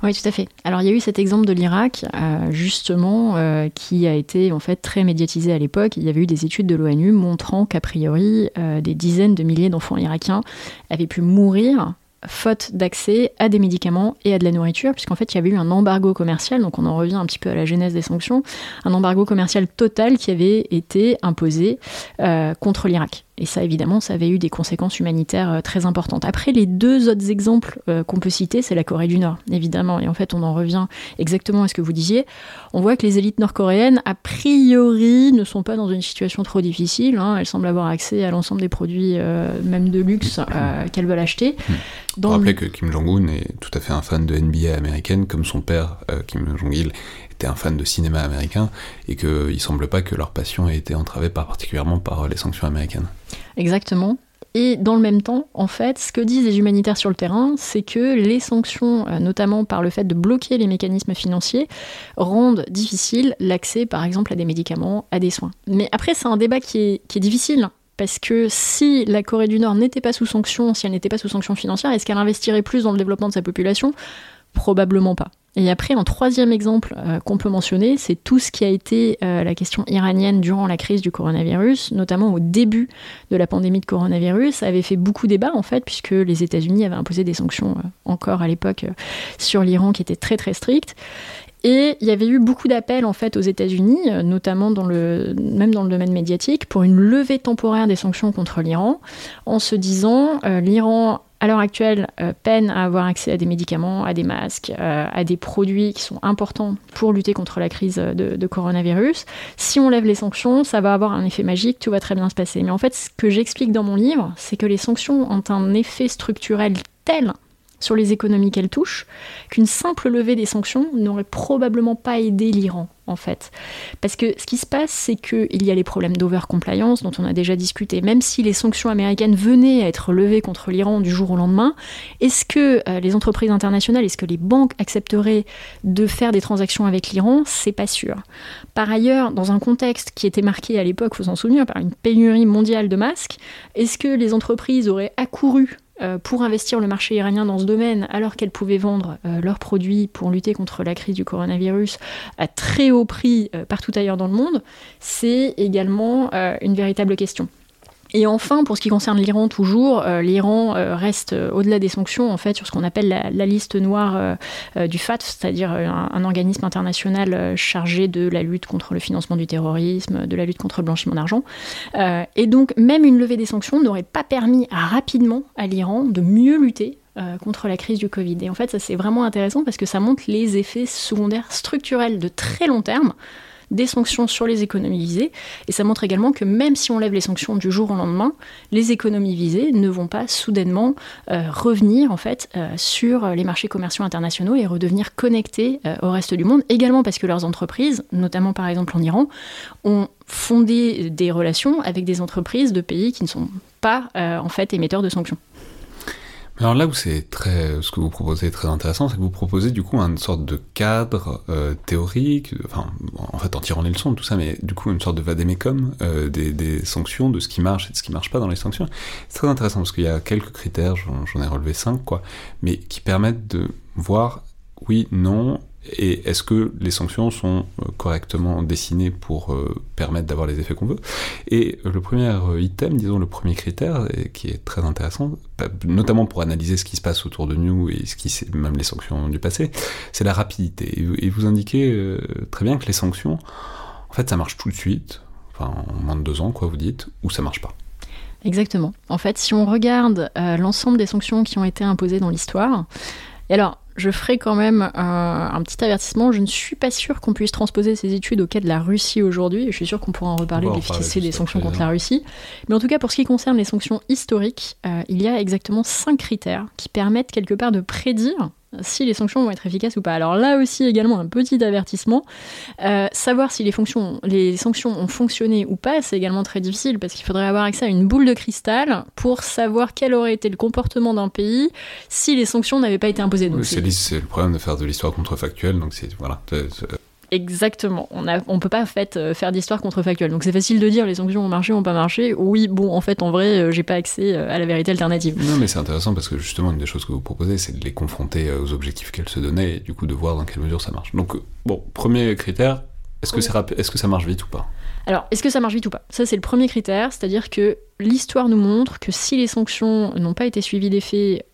Oui, tout à fait. Alors il y a eu cet exemple de l'Irak, justement, qui a été en fait très médiatisé à l'époque. Il y avait eu des études de l'ONU montrant qu'a priori, des dizaines de milliers d'enfants irakiens avaient pu mourir faute d'accès à des médicaments et à de la nourriture, puisqu'en fait il y avait eu un embargo commercial, donc on en revient un petit peu à la genèse des sanctions, un embargo commercial total qui avait été imposé euh, contre l'Irak. Et ça, évidemment, ça avait eu des conséquences humanitaires euh, très importantes. Après, les deux autres exemples euh, qu'on peut citer, c'est la Corée du Nord, évidemment. Et en fait, on en revient exactement à ce que vous disiez. On voit que les élites nord-coréennes, a priori, ne sont pas dans une situation trop difficile. Hein. Elles semblent avoir accès à l'ensemble des produits, euh, même de luxe, qu'elles veulent acheter. Hmm. Dans Rappelez que Kim Jong-un est tout à fait un fan de NBA américaine, comme son père, Kim Jong-il, un fan de cinéma américain et qu'il semble pas que leur passion ait été entravée par, particulièrement par les sanctions américaines. Exactement. Et dans le même temps, en fait, ce que disent les humanitaires sur le terrain, c'est que les sanctions, euh, notamment par le fait de bloquer les mécanismes financiers, rendent difficile l'accès, par exemple, à des médicaments, à des soins. Mais après, c'est un débat qui est, qui est difficile, parce que si la Corée du Nord n'était pas sous sanctions, si elle n'était pas sous sanctions financières, est-ce qu'elle investirait plus dans le développement de sa population? Probablement pas. Et après, un troisième exemple euh, qu'on peut mentionner, c'est tout ce qui a été euh, la question iranienne durant la crise du coronavirus, notamment au début de la pandémie de coronavirus. Ça avait fait beaucoup débat, en fait, puisque les États-Unis avaient imposé des sanctions euh, encore à l'époque sur l'Iran qui étaient très très strictes. Et il y avait eu beaucoup d'appels en fait aux États-Unis, notamment dans le, même dans le domaine médiatique, pour une levée temporaire des sanctions contre l'Iran, en se disant l'Iran à l'heure actuelle, euh, peine à avoir accès à des médicaments, à des masques, euh, à des produits qui sont importants pour lutter contre la crise de, coronavirus. Si on lève les sanctions, ça va avoir un effet magique, tout va très bien se passer. Mais en fait, ce que j'explique dans mon livre, c'est que les sanctions ont un effet structurel tel sur les économies qu'elles touchent, qu'une simple levée des sanctions n'aurait probablement pas aidé l'Iran, en fait. Parce que ce qui se passe, c'est qu'il y a les problèmes d'over-compliance dont on a déjà discuté. Même si les sanctions américaines venaient à être levées contre l'Iran du jour au lendemain, est-ce que euh, les entreprises internationales, est-ce que les banques accepteraient de faire des transactions avec l'Iran? C'est pas sûr. Par ailleurs, dans un contexte qui était marqué à l'époque, faut s'en souvenir, par une pénurie mondiale de masques, est-ce que les entreprises auraient accouru pour investir le marché iranien dans ce domaine, alors qu'elles pouvaient vendre euh, leurs produits pour lutter contre la crise du coronavirus à très haut prix euh, partout ailleurs dans le monde, c'est également une véritable question. Et enfin, pour ce qui concerne l'Iran, toujours, euh, l'Iran euh, reste euh, au-delà des sanctions, en fait, sur ce qu'on appelle la, liste noire du FAT, c'est-à-dire un, organisme international chargé de la lutte contre le financement du terrorisme, de la lutte contre le blanchiment d'argent. et donc, même une levée des sanctions n'aurait pas permis rapidement à l'Iran de mieux lutter contre la crise du Covid. Et en fait, ça c'est vraiment intéressant parce que ça montre les effets secondaires structurels de très long terme des sanctions sur les économies visées. Et ça montre également que même si on lève les sanctions du jour au lendemain, les économies visées ne vont pas soudainement euh, revenir en fait euh, sur les marchés commerciaux internationaux et redevenir connectés euh, au reste du monde. Également parce que leurs entreprises, notamment par exemple en Iran, ont fondé des relations avec des entreprises de pays qui ne sont pas en fait émetteurs de sanctions. Alors là où c'est très, ce que vous proposez est très intéressant, c'est que vous proposez du coup une sorte de cadre euh, théorique, enfin en fait en tirant les leçons de tout ça, mais du coup une sorte de vadémécum euh, des, des, sanctions, de ce qui marche et de ce qui marche pas dans les sanctions. C'est très intéressant parce qu'il y a quelques critères, j'en ai relevé cinq quoi, mais qui permettent de voir oui, non, et est-ce que les sanctions sont euh, correctement dessinées pour euh, permettre d'avoir les effets qu'on veut? Et le premier euh, item, disons le premier critère, qui est très intéressant, notamment pour analyser ce qui se passe autour de nous et ce qui même les sanctions du passé, c'est la rapidité. Et vous indiquez très bien que les sanctions, en fait, ça marche tout de suite, en moins de deux ans, quoi, vous dites, ou ça marche pas. Exactement. En fait, si on regarde l'ensemble des sanctions qui ont été imposées dans l'histoire, et alors, je ferai quand même un, petit avertissement. Je ne suis pas sûr qu'on puisse transposer ces études au cas de la Russie aujourd'hui. Je suis sûr qu'on pourra en reparler de l'efficacité des sanctions contre la Russie. Mais en tout cas, pour ce qui concerne les sanctions historiques, euh, il y a exactement cinq critères qui permettent quelque part de prédire si les sanctions vont être efficaces ou pas. Alors là aussi également un petit avertissement. Euh, savoir si les, fonctions, les sanctions ont fonctionné ou pas, c'est également très difficile parce qu'il faudrait avoir accès à une boule de cristal pour savoir quel aurait été le comportement d'un pays si les sanctions n'avaient pas été imposées. c'est le problème de faire de l'histoire contrefactuelle, donc c'est voilà. Exactement. On ne on peut pas fait, euh, faire d'histoire contrefactuelle. Donc c'est facile de dire les sanctions ont marché, ont pas marché. Oui, bon, en fait, en vrai, euh, j'ai pas accès euh, à la vérité alternative. Non, mais c'est intéressant parce que justement, une des choses que vous proposez, c'est de les confronter aux objectifs qu'elles se donnaient et du coup de voir dans quelle mesure ça marche. Donc, bon, premier critère, est-ce que, est que ça marche vite ou pas? Alors, est-ce que ça marche vite ou pas? Ça, c'est le premier critère, c'est-à-dire que l'histoire nous montre que si les sanctions n'ont pas été suivies d'effet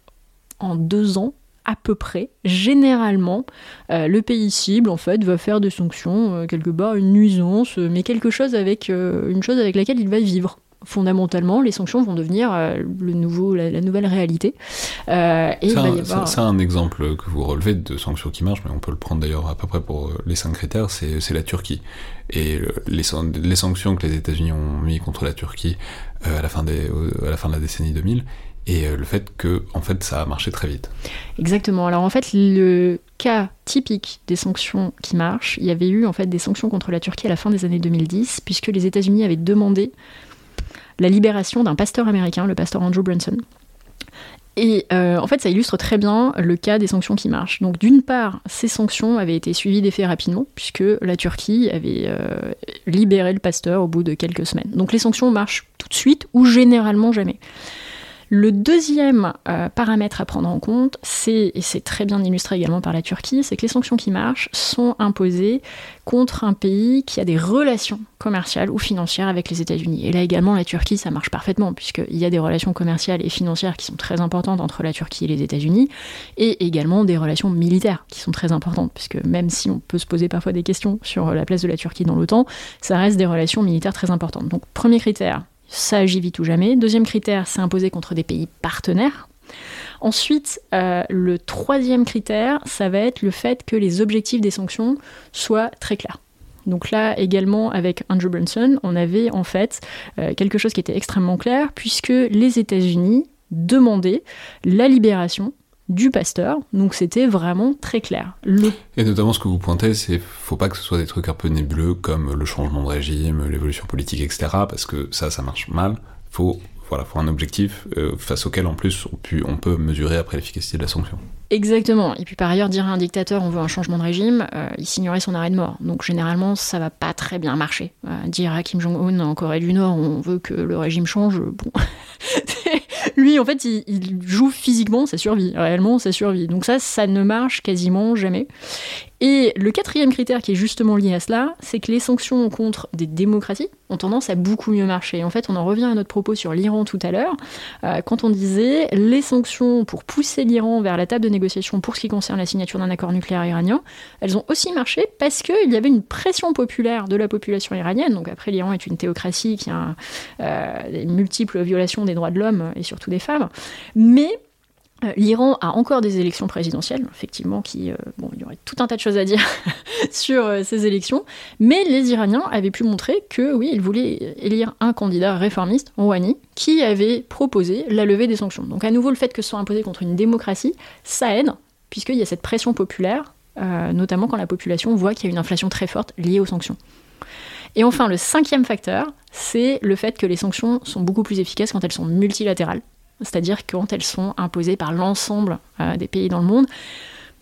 en deux ans, à peu près, généralement, euh, le pays cible en fait va faire des sanctions euh, quelque part une nuisance, euh, mais quelque chose avec une chose avec laquelle il va vivre. Fondamentalement, les sanctions vont devenir le nouveau, la, nouvelle réalité. c'est un, exemple que vous relevez de sanctions qui marchent, mais on peut le prendre d'ailleurs à peu près pour les cinq critères, c'est la Turquie. Et les, les, sanctions que les États-Unis ont mis contre la Turquie à, la fin des, à la fin de la décennie 2000, et euh, le fait que en fait ça a marché très vite. Exactement. Alors en fait le cas typique des sanctions qui marchent, il y avait eu en fait des sanctions contre la Turquie à la fin des années 2010 puisque les États-Unis avaient demandé la libération d'un pasteur américain, le pasteur Andrew Brunson. Et euh, en fait, ça illustre très bien le cas des sanctions qui marchent. Donc, d'une part, ces sanctions avaient été suivies d'effet rapidement, puisque la Turquie avait euh, libéré le pasteur au bout de quelques semaines. Donc, les sanctions marchent tout de suite ou généralement jamais. Le deuxième euh, paramètre à prendre en compte, c'est, et c'est très bien illustré également par la Turquie, c'est que les sanctions qui marchent sont imposées contre un pays qui a des relations commerciales ou financières avec les États-Unis. Et là également, la Turquie, ça marche parfaitement, puisqu'il y a des relations commerciales et financières qui sont très importantes entre la Turquie et les États-Unis, et également des relations militaires qui sont très importantes, puisque même si on peut se poser parfois des questions sur la place de la Turquie dans l'OTAN, ça reste des relations militaires très importantes. Donc, premier critère, ça agit vite ou jamais. Deuxième critère, c'est imposé contre des pays partenaires. Ensuite, euh, le troisième critère, ça va être le fait que les objectifs des sanctions soient très clairs. Donc là également avec Andrew Brunson, on avait en fait euh, quelque chose qui était extrêmement clair puisque les États-Unis demandaient la libération du pasteur. Donc c'était vraiment très clair. Et notamment ce que vous pointez, c'est faut pas que ce soit des trucs un peu nébuleux comme le changement de régime, l'évolution politique, etc. Parce que ça, ça marche mal. Faut voilà, faut un objectif euh, face auquel en plus on, peut mesurer après l'efficacité de la sanction. Exactement. Et puis par ailleurs, dire à un dictateur on veut un changement de régime, euh, il signerait son arrêt de mort. Donc généralement, ça va pas très bien marcher. Euh, dire à Kim Jong-un en Corée du Nord on veut que le régime change, bon. (laughs) Lui, en fait, il, joue physiquement sa survie, réellement sa survie. Donc ça, ça ne marche quasiment jamais. Et le quatrième critère qui est justement lié à cela, c'est que les sanctions contre des démocraties ont tendance à beaucoup mieux marcher. En fait, on en revient à notre propos sur l'Iran tout à l'heure, euh, quand on disait les sanctions pour pousser l'Iran vers la table de négociation pour ce qui concerne la signature d'un accord nucléaire iranien, elles ont aussi marché parce qu'il y avait une pression populaire de la population iranienne. Donc après, l'Iran est une théocratie qui a euh, des multiples violations des droits de l'homme et surtout des femmes. Mais L'Iran a encore des élections présidentielles, effectivement, qui, euh, bon, il y aurait tout un tas de choses à dire (laughs) sur euh, ces élections, mais les Iraniens avaient pu montrer que, oui, ils voulaient élire un candidat réformiste, Rouhani, qui avait proposé la levée des sanctions. Donc, à nouveau, le fait que ce soit imposé contre une démocratie, ça aide, puisqu'il y a cette pression populaire, notamment quand la population voit qu'il y a une inflation très forte liée aux sanctions. Et enfin, le cinquième facteur, c'est le fait que les sanctions sont beaucoup plus efficaces quand elles sont multilatérales c'est-à-dire quand elles sont imposées par l'ensemble euh, des pays dans le monde.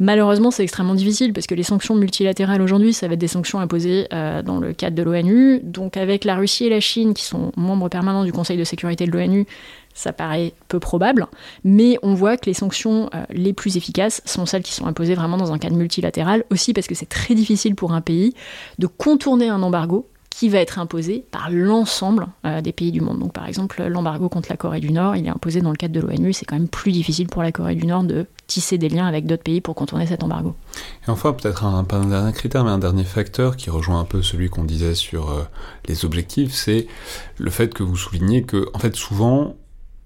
Malheureusement, c'est extrêmement difficile parce que les sanctions multilatérales aujourd'hui, ça va être des sanctions imposées euh, dans le cadre de l'ONU. Donc avec la Russie et la Chine qui sont membres permanents du Conseil de sécurité de l'ONU, ça paraît peu probable. Mais on voit que les sanctions euh, les plus efficaces sont celles qui sont imposées vraiment dans un cadre multilatéral, aussi parce que c'est très difficile pour un pays de contourner un embargo qui va être imposé par l'ensemble euh, des pays du monde. Donc par exemple, l'embargo contre la Corée du Nord, il est imposé dans le cadre de l'ONU, c'est quand même plus difficile pour la Corée du Nord de tisser des liens avec d'autres pays pour contourner cet embargo. Et enfin, peut-être un, pas un dernier critère, mais un dernier facteur qui rejoint un peu celui qu'on disait sur euh, les objectifs, c'est le fait que vous soulignez que, en fait, souvent,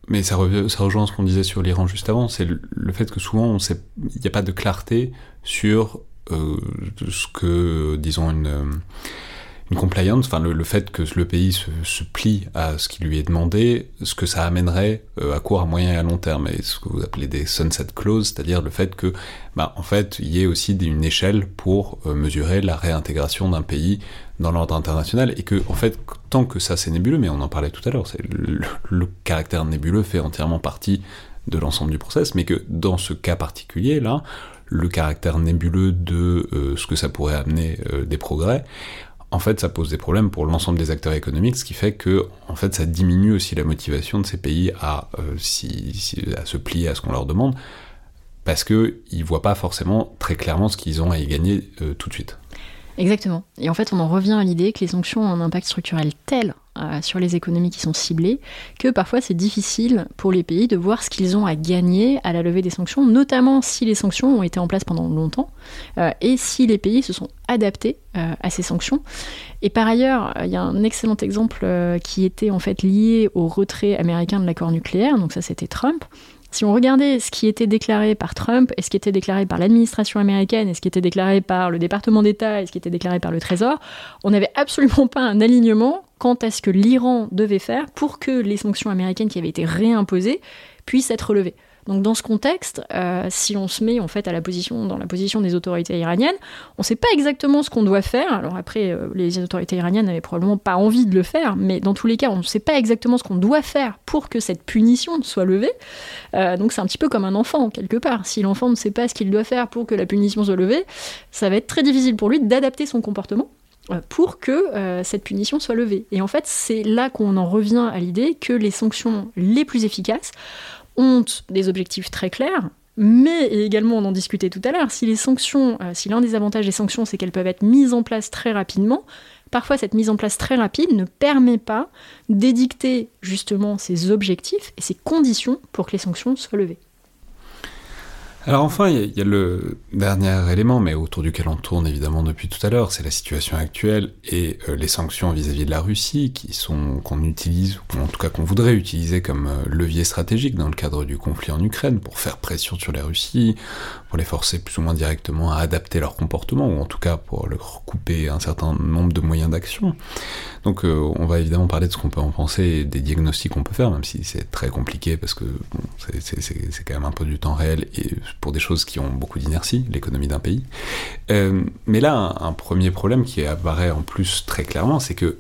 mais ça, ça rejoint ce qu'on disait sur l'Iran juste avant, c'est le, fait que souvent, il n'y a pas de clarté sur euh, ce que, disons, une une compliance, enfin le, fait que le pays se, plie à ce qui lui est demandé, ce que ça amènerait euh, à court, à moyen et à long terme, et ce que vous appelez des sunset clauses, c'est-à-dire le fait que, bah, en fait, il y ait aussi une échelle pour euh, mesurer la réintégration d'un pays dans l'ordre international, et que, en fait, tant que ça c'est nébuleux, mais on en parlait tout à l'heure, le, caractère nébuleux fait entièrement partie de l'ensemble du process, mais que dans ce cas particulier là, le caractère nébuleux de euh, ce que ça pourrait amener des progrès, en fait, ça pose des problèmes pour l'ensemble des acteurs économiques, ce qui fait que, ça diminue aussi la motivation de ces pays à, euh, se plier à ce qu'on leur demande, parce qu'ils ne voient pas forcément très clairement ce qu'ils ont à y gagner euh, tout de suite. Exactement. Et en fait, on en revient à l'idée que les sanctions ont un impact structurel tel euh, sur les économies qui sont ciblées que parfois c'est difficile pour les pays de voir ce qu'ils ont à gagner à la levée des sanctions, notamment si les sanctions ont été en place pendant longtemps euh, et si les pays se sont adaptés euh, à ces sanctions. Et par ailleurs, il y a un excellent exemple qui était en fait lié au retrait américain de l'accord nucléaire, donc ça c'était Trump. Si on regardait ce qui était déclaré par Trump et ce qui était déclaré par l'administration américaine et ce qui était déclaré par le département d'État et ce qui était déclaré par le Trésor, on n'avait absolument pas un alignement quant à ce que l'Iran devait faire pour que les sanctions américaines qui avaient été réimposées puissent être relevées. Donc dans ce contexte, euh, si on se met en fait à la position, dans la position des autorités iraniennes, on ne sait pas exactement ce qu'on doit faire. Alors après, euh, les autorités iraniennes n'avaient probablement pas envie de le faire, mais dans tous les cas, on ne sait pas exactement ce qu'on doit faire pour que cette punition soit levée. Euh, donc c'est un petit peu comme un enfant quelque part. Si l'enfant ne sait pas ce qu'il doit faire pour que la punition soit levée, ça va être très difficile pour lui d'adapter son comportement pour que cette punition soit levée. Et en fait, c'est là qu'on en revient à l'idée que les sanctions les plus efficaces ont des objectifs très clairs, mais également, on en discutait tout à l'heure, si les sanctions, euh, si l'un des avantages des sanctions, c'est qu'elles peuvent être mises en place très rapidement, parfois cette mise en place très rapide ne permet pas d'édicter justement ces objectifs et ces conditions pour que les sanctions soient levées. Alors enfin, il y, a le dernier élément, mais autour duquel on tourne évidemment depuis tout à l'heure, c'est la situation actuelle et euh, les sanctions vis-à-vis de la Russie, qui sont qu'on utilise, ou en tout cas qu'on voudrait utiliser comme euh, levier stratégique dans le cadre du conflit en Ukraine pour faire pression sur la Russie, pour les forcer plus ou moins directement à adapter leur comportement, ou en tout cas pour leur couper un certain nombre de moyens d'action. Donc euh, on va évidemment parler de ce qu'on peut en penser et des diagnostics qu'on peut faire, même si c'est très compliqué parce que bon, c'est quand même un peu du temps réel et pour des choses qui ont beaucoup d'inertie, l'économie d'un pays. Euh, mais là, un, un, premier problème qui apparaît en plus très clairement, c'est que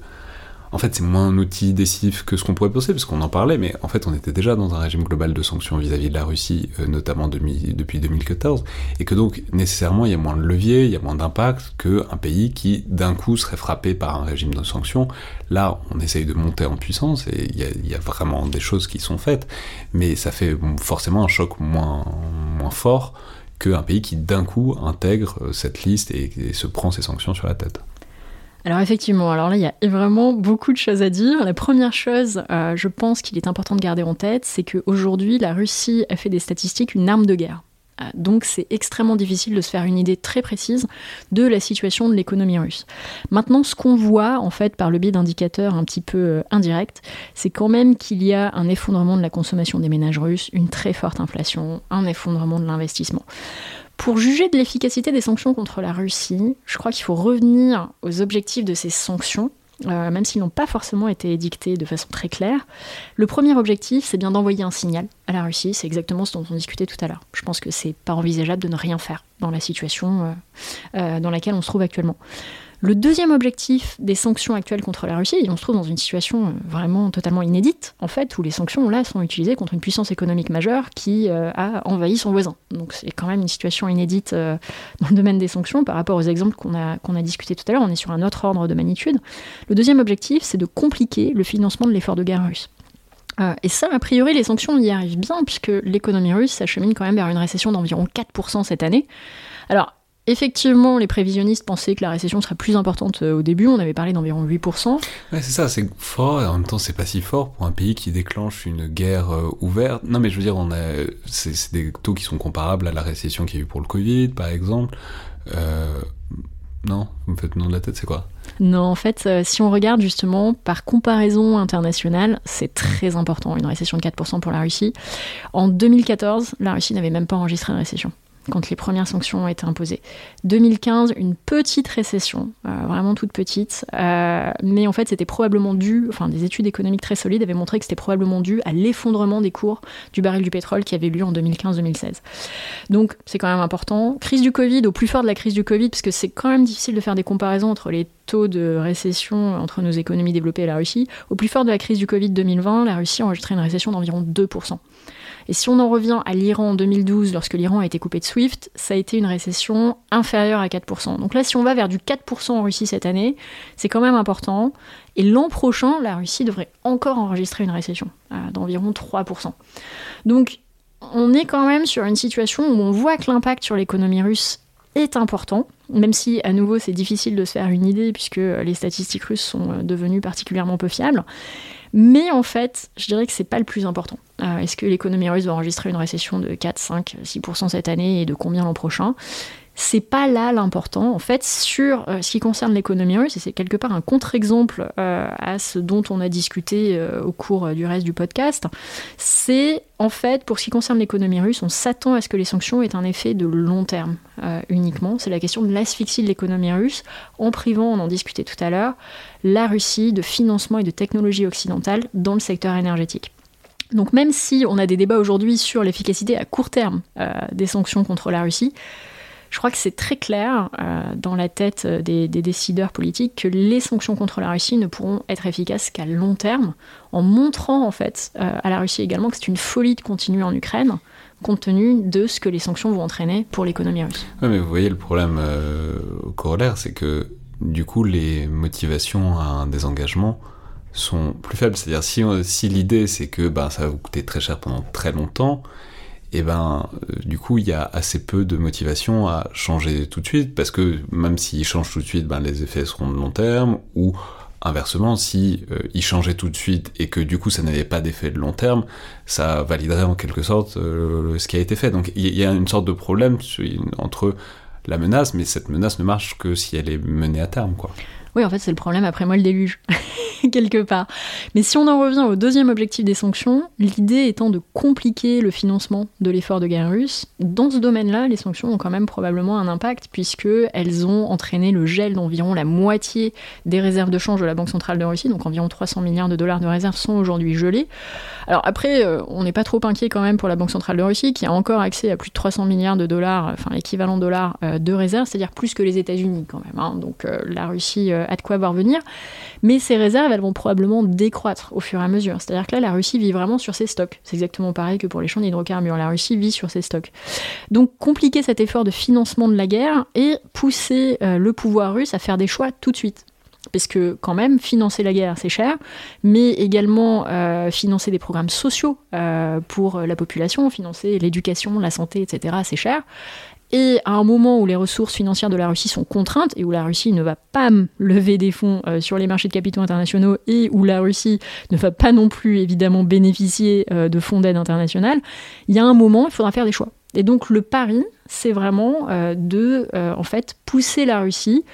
en fait, c'est moins un outil décisif que ce qu'on pourrait penser, parce qu'on en parlait, mais en fait, on était déjà dans un régime global de sanctions vis-à-vis de la Russie, euh, notamment depuis 2014, et que donc, nécessairement, il y a moins de levier, il y a moins d'impact qu'un pays qui, d'un coup, serait frappé par un régime de sanctions. Là, on essaye de monter en puissance, et il y a, vraiment des choses qui sont faites, mais ça fait forcément un choc moins, fort qu'un pays qui, d'un coup, intègre euh, cette liste et se prend ses sanctions sur la tête. Alors effectivement, alors là, il y a vraiment beaucoup de choses à dire. La première chose, euh, je pense qu'il est important de garder en tête, c'est qu'aujourd'hui, la Russie a fait des statistiques une arme de guerre. Euh, donc c'est extrêmement difficile de se faire une idée très précise de la situation de l'économie russe. Maintenant, ce qu'on voit en fait par le biais d'indicateurs un petit peu euh, indirects, c'est quand même qu'il y a un effondrement de la consommation des ménages russes, une très forte inflation, un effondrement de l'investissement. Pour juger de l'efficacité des sanctions contre la Russie, je crois qu'il faut revenir aux objectifs de ces sanctions, euh, même s'ils n'ont pas forcément été édictés de façon très claire. Le premier objectif, c'est bien d'envoyer un signal à la Russie, c'est exactement ce dont on discutait tout à l'heure. Je pense que c'est pas envisageable de ne rien faire dans la situation euh, euh, dans laquelle on se trouve actuellement. Le deuxième objectif des sanctions actuelles contre la Russie, on se trouve dans une situation euh, vraiment totalement inédite, en fait, où les sanctions, là, sont utilisées contre une puissance économique majeure qui euh, a envahi son voisin. Donc c'est quand même une situation inédite euh, (laughs) dans le domaine des sanctions par rapport aux exemples qu'on a, qu'on a discutés tout à l'heure. On est sur un autre ordre de magnitude. Le deuxième objectif, c'est de compliquer le financement de l'effort de guerre russe. et ça, a priori, les sanctions y arrivent bien, puisque l'économie russe s'achemine quand même vers une récession d'environ 4% cette année. Alors, Effectivement, les prévisionnistes pensaient que la récession serait plus importante au début. On avait parlé d'environ 8%. Ouais, c'est ça, c'est fort et en même temps, c'est pas si fort pour un pays qui déclenche une guerre ouverte. Non, mais je veux dire, on a, c'est des taux qui sont comparables à la récession qu'il y a eu pour le Covid, par exemple. Euh, non, vous me faites le nom de la tête, c'est quoi? Non, en fait, euh, si on regarde justement par comparaison internationale, c'est très important, une récession de 4% pour la Russie. En 2014, la Russie n'avait même pas enregistré une récession quand les premières sanctions ont été imposées. 2015, une petite récession, euh, vraiment toute petite, euh, mais en fait c'était probablement dû, enfin des études économiques très solides avaient montré que c'était probablement dû à l'effondrement des cours du baril du pétrole qui avait lieu en 2015-2016. Donc c'est quand même important. Crise du Covid, au plus fort de la crise du Covid, parce que c'est quand même difficile de faire des comparaisons entre les taux de récession entre nos économies développées et la Russie. Au plus fort de la crise du Covid 2020, la Russie a enregistré une récession d'environ 2%. Et si on en revient à l'Iran en 2012, lorsque l'Iran a été coupé de SWIFT, ça a été une récession inférieure à 4%. Donc là, si on va vers du 4% en Russie cette année, c'est quand même important. Et l'an prochain, la Russie devrait encore enregistrer une récession euh, d'environ 3%. Donc on est quand même sur une situation où on voit que l'impact sur l'économie russe est important, même si à nouveau c'est difficile de se faire une idée puisque les statistiques russes sont euh, devenues particulièrement peu fiables. Mais en fait, je dirais que c'est pas le plus important. Euh, est-ce que l'économie russe va enregistrer une récession de 4, 5, 6% cette année et de combien l'an prochain? C'est pas là l'important. En fait, sur euh, ce qui concerne l'économie russe, et c'est quelque part un contre-exemple euh, à ce dont on a discuté au cours du reste du podcast, c'est en fait, pour ce qui concerne l'économie russe, on s'attend à ce que les sanctions aient un effet de long terme uniquement. C'est la question de l'asphyxie de l'économie russe, en privant, on en discutait tout à l'heure, la Russie de financement et de technologie occidentale dans le secteur énergétique. Donc même si on a des débats aujourd'hui sur l'efficacité à court terme euh, des sanctions contre la Russie, je crois que c'est très clair euh, dans la tête des, décideurs politiques que les sanctions contre la Russie ne pourront être efficaces qu'à long terme, en montrant en fait euh, à la Russie également que c'est une folie de continuer en Ukraine, compte tenu de ce que les sanctions vont entraîner pour l'économie russe. Oui, mais vous voyez le problème corollaire, c'est que du coup les motivations à un désengagement sont plus faibles. C'est-à-dire si, si l'idée c'est que ben, ça va vous coûter très cher pendant très longtemps, et ben euh, du coup il y a assez peu de motivation à changer tout de suite, parce que même s'ils changent tout de suite, ben, les effets seront de long terme, ou inversement, si euh, tout de suite et que du coup ça n'avait pas d'effet de long terme, ça validerait en quelque sorte euh, ce qui a été fait. Donc il y a une sorte de problème entre la menace, mais cette menace ne marche que si elle est menée à terme, quoi. Oui, en fait, c'est le problème après moi le déluge, (laughs) quelque part. Mais si on en revient au deuxième objectif des sanctions, l'idée étant de compliquer le financement de l'effort de guerre russe, dans ce domaine-là, les sanctions ont quand même probablement un impact, puisqu'elles ont entraîné le gel d'environ la moitié des réserves de change de la Banque centrale de Russie, donc environ 300 milliards de dollars de réserves sont aujourd'hui gelées. Alors après, euh, on n'est pas trop inquiet quand même pour la Banque centrale de Russie, qui a encore accès à plus de 300 milliards de dollars, enfin l'équivalent dollars euh, de réserves, c'est-à-dire plus que les États-Unis quand même. Hein. Donc euh, la Russie euh, a de quoi voir venir. Mais ces réserves, elles vont probablement décroître au fur et à mesure. C'est-à-dire que là, la Russie vit vraiment sur ses stocks. C'est exactement pareil que pour les champs d'hydrocarbures. La Russie vit sur ses stocks. Donc compliquer cet effort de financement de la guerre et pousser euh, le pouvoir russe à faire des choix tout de suite parce que quand même, financer la guerre, c'est cher, mais également euh, financer des programmes sociaux pour la population, financer l'éducation, la santé, etc., c'est cher. Et à un moment où les ressources financières de la Russie sont contraintes et où la Russie ne va pas lever des fonds euh, sur les marchés de capitaux internationaux et où la Russie ne va pas non plus évidemment bénéficier euh, de fonds d'aide internationale, il y a un moment, il faudra faire des choix. Et donc le pari, c'est vraiment euh, de en fait pousser la Russie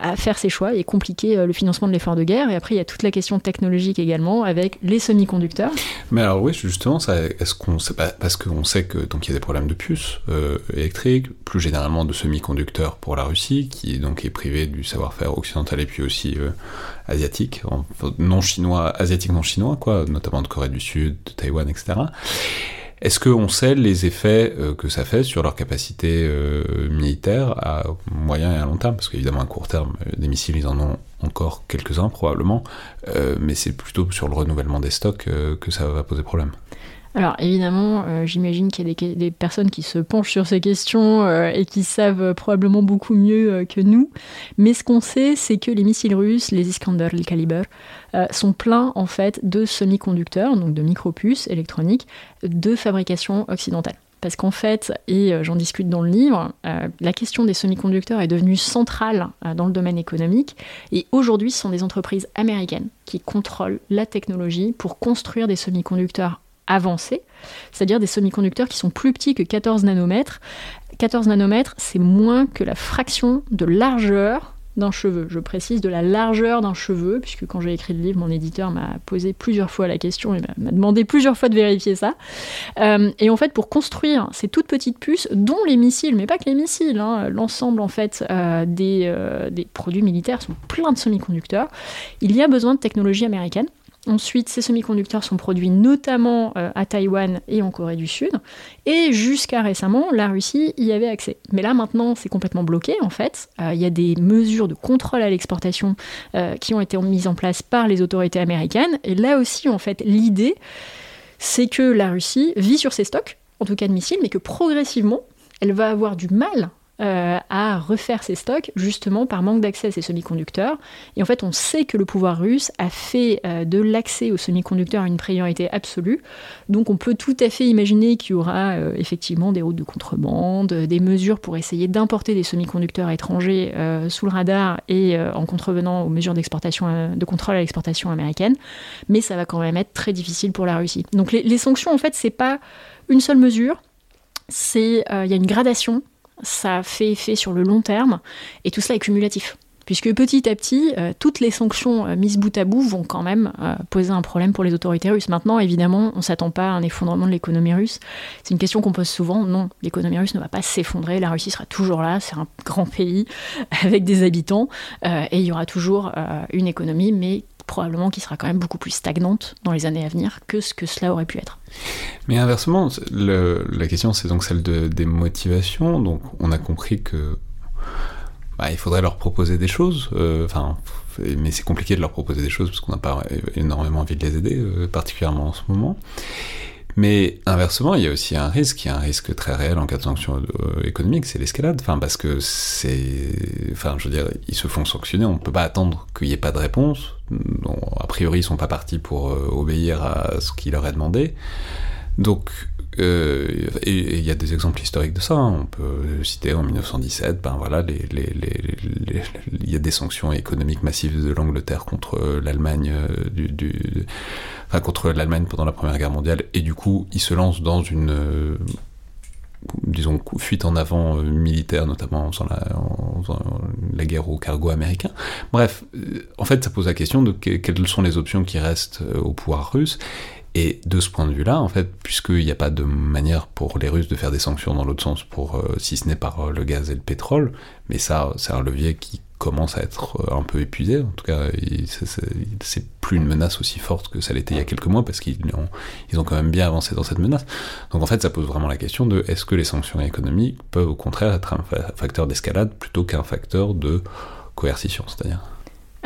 à faire ses choix et compliquer euh, le financement de l'effort de guerre. Et après, il y a toute la question technologique également avec les semi-conducteurs. Mais alors oui, justement, est-ce qu'on parce qu'on sait que donc il y a des problèmes de puces euh, électriques, plus généralement de semi-conducteurs pour la Russie, qui donc est privée du savoir-faire occidental et puis aussi euh, asiatique, non chinois, asiatique non chinois, quoi, notamment de Corée du Sud, de Taïwan, etc. Est-ce qu'on sait les effets euh, que ça fait sur leur capacité euh, militaire à moyen et à long terme? Parce qu'évidemment, à court terme, euh, des missiles, ils en ont encore quelques-uns probablement, mais c'est plutôt sur le renouvellement des stocks que ça va poser problème. Alors évidemment, euh, j'imagine qu'il y a des, personnes qui se penchent sur ces questions euh, et qui savent probablement beaucoup mieux euh, que nous. Mais ce qu'on sait, c'est que les missiles russes, les Iskander, les Kaliber, sont pleins en fait de semi-conducteurs, donc de micropuces électroniques de fabrication occidentale. parce qu'en fait, et j'en discute dans le livre, la question des semi-conducteurs est devenue centrale dans le domaine économique, et aujourd'hui, ce sont des entreprises américaines qui contrôlent la technologie pour construire des semi-conducteurs avancés, c'est-à-dire des semi-conducteurs qui sont plus petits que 14 nanomètres. 14 nanomètres, c'est moins que la fraction de largeur d'un cheveu. Je précise de la largeur d'un cheveu, puisque quand j'ai écrit le livre, mon éditeur m'a posé plusieurs fois la question et m'a demandé plusieurs fois de vérifier ça. Euh, et en fait, pour construire ces toutes petites puces, dont les missiles, mais pas que les missiles, hein, l'ensemble en fait euh, des, euh, des produits militaires sont pleins de semi-conducteurs, il y a besoin de technologie américaine. Ensuite, ces semi-conducteurs sont produits notamment euh, à Taïwan et en Corée du Sud. Et jusqu'à récemment, la Russie y avait accès. Mais là, maintenant, c'est complètement bloqué, en fait. Euh, il y a des mesures de contrôle à l'exportation euh, qui ont été mises en place par les autorités américaines. Et là aussi, en fait, l'idée, c'est que la Russie vit sur ses stocks, en tout cas de missiles, mais que progressivement, elle va avoir du mal euh, à refaire ses stocks justement par manque d'accès à ces semi-conducteurs. Et en fait, on sait que le pouvoir russe a fait euh, de l'accès aux semi-conducteurs une priorité absolue. Donc on peut tout à fait imaginer qu'il y aura euh, effectivement des routes de contrebande, des mesures pour essayer d'importer des semi-conducteurs étrangers sous le radar et en contrevenant aux mesures d'exportation, de contrôle à l'exportation américaine. Mais ça va quand même être très difficile pour la Russie. Donc les, les sanctions, en fait, c'est pas une seule mesure. C'est il y a une gradation ça fait effet sur le long terme, et tout cela est cumulatif. Puisque petit à petit, euh, toutes les sanctions euh, mises bout à bout vont quand même euh, poser un problème pour les autorités russes. Maintenant, évidemment, on ne s'attend pas à un effondrement de l'économie russe. C'est une question qu'on pose souvent. Non, l'économie russe ne va pas s'effondrer. La Russie sera toujours là. C'est un grand pays (laughs) avec des habitants. et il y aura toujours une économie, mais probablement qui sera quand même beaucoup plus stagnante dans les années à venir que ce que cela aurait pu être. Mais inversement, la question c'est donc celle de, des motivations. Donc on a compris que bah, il faudrait leur proposer des choses. Euh, enfin, mais c'est compliqué de leur proposer des choses parce qu'on n'a pas énormément envie de les aider, euh, particulièrement en ce moment. Mais inversement, il y a aussi un risque, il y a un risque très réel en cas de sanctions euh, économiques, c'est l'escalade. Enfin, parce que c'est. Enfin, je veux dire, ils se font sanctionner, on ne peut pas attendre qu'il n'y ait pas de réponse. A priori, ils sont pas partis pour euh, obéir à ce qu'il leur est demandé. Donc, euh, il y a des exemples historiques de ça. Hein. On peut citer en 1917, ben voilà, il y a des sanctions économiques massives de l'Angleterre contre l'Allemagne enfin, contre l'Allemagne pendant la Première Guerre mondiale, et du coup, il se lance dans une euh, disons, fuite en avant euh, militaire, notamment en guerre au cargo américain. Bref, euh, en fait, ça pose la question de quelles sont les options qui restent au pouvoir russe. Et de ce point de vue-là, en fait, puisqu'il n'y a pas de manière pour les Russes de faire des sanctions dans l'autre sens, pour, si ce n'est par le gaz et le pétrole, mais ça, c'est un levier qui commence à être euh, un peu épuisé. En tout cas, c'est plus une menace aussi forte que ça l'était il y a quelques mois parce qu'ils ont, ils ont quand même bien avancé dans cette menace. Donc en fait, ça pose vraiment la question de est-ce que les sanctions économiques peuvent au contraire être un facteur d'escalade plutôt qu'un facteur de coercition, c'est-à-dire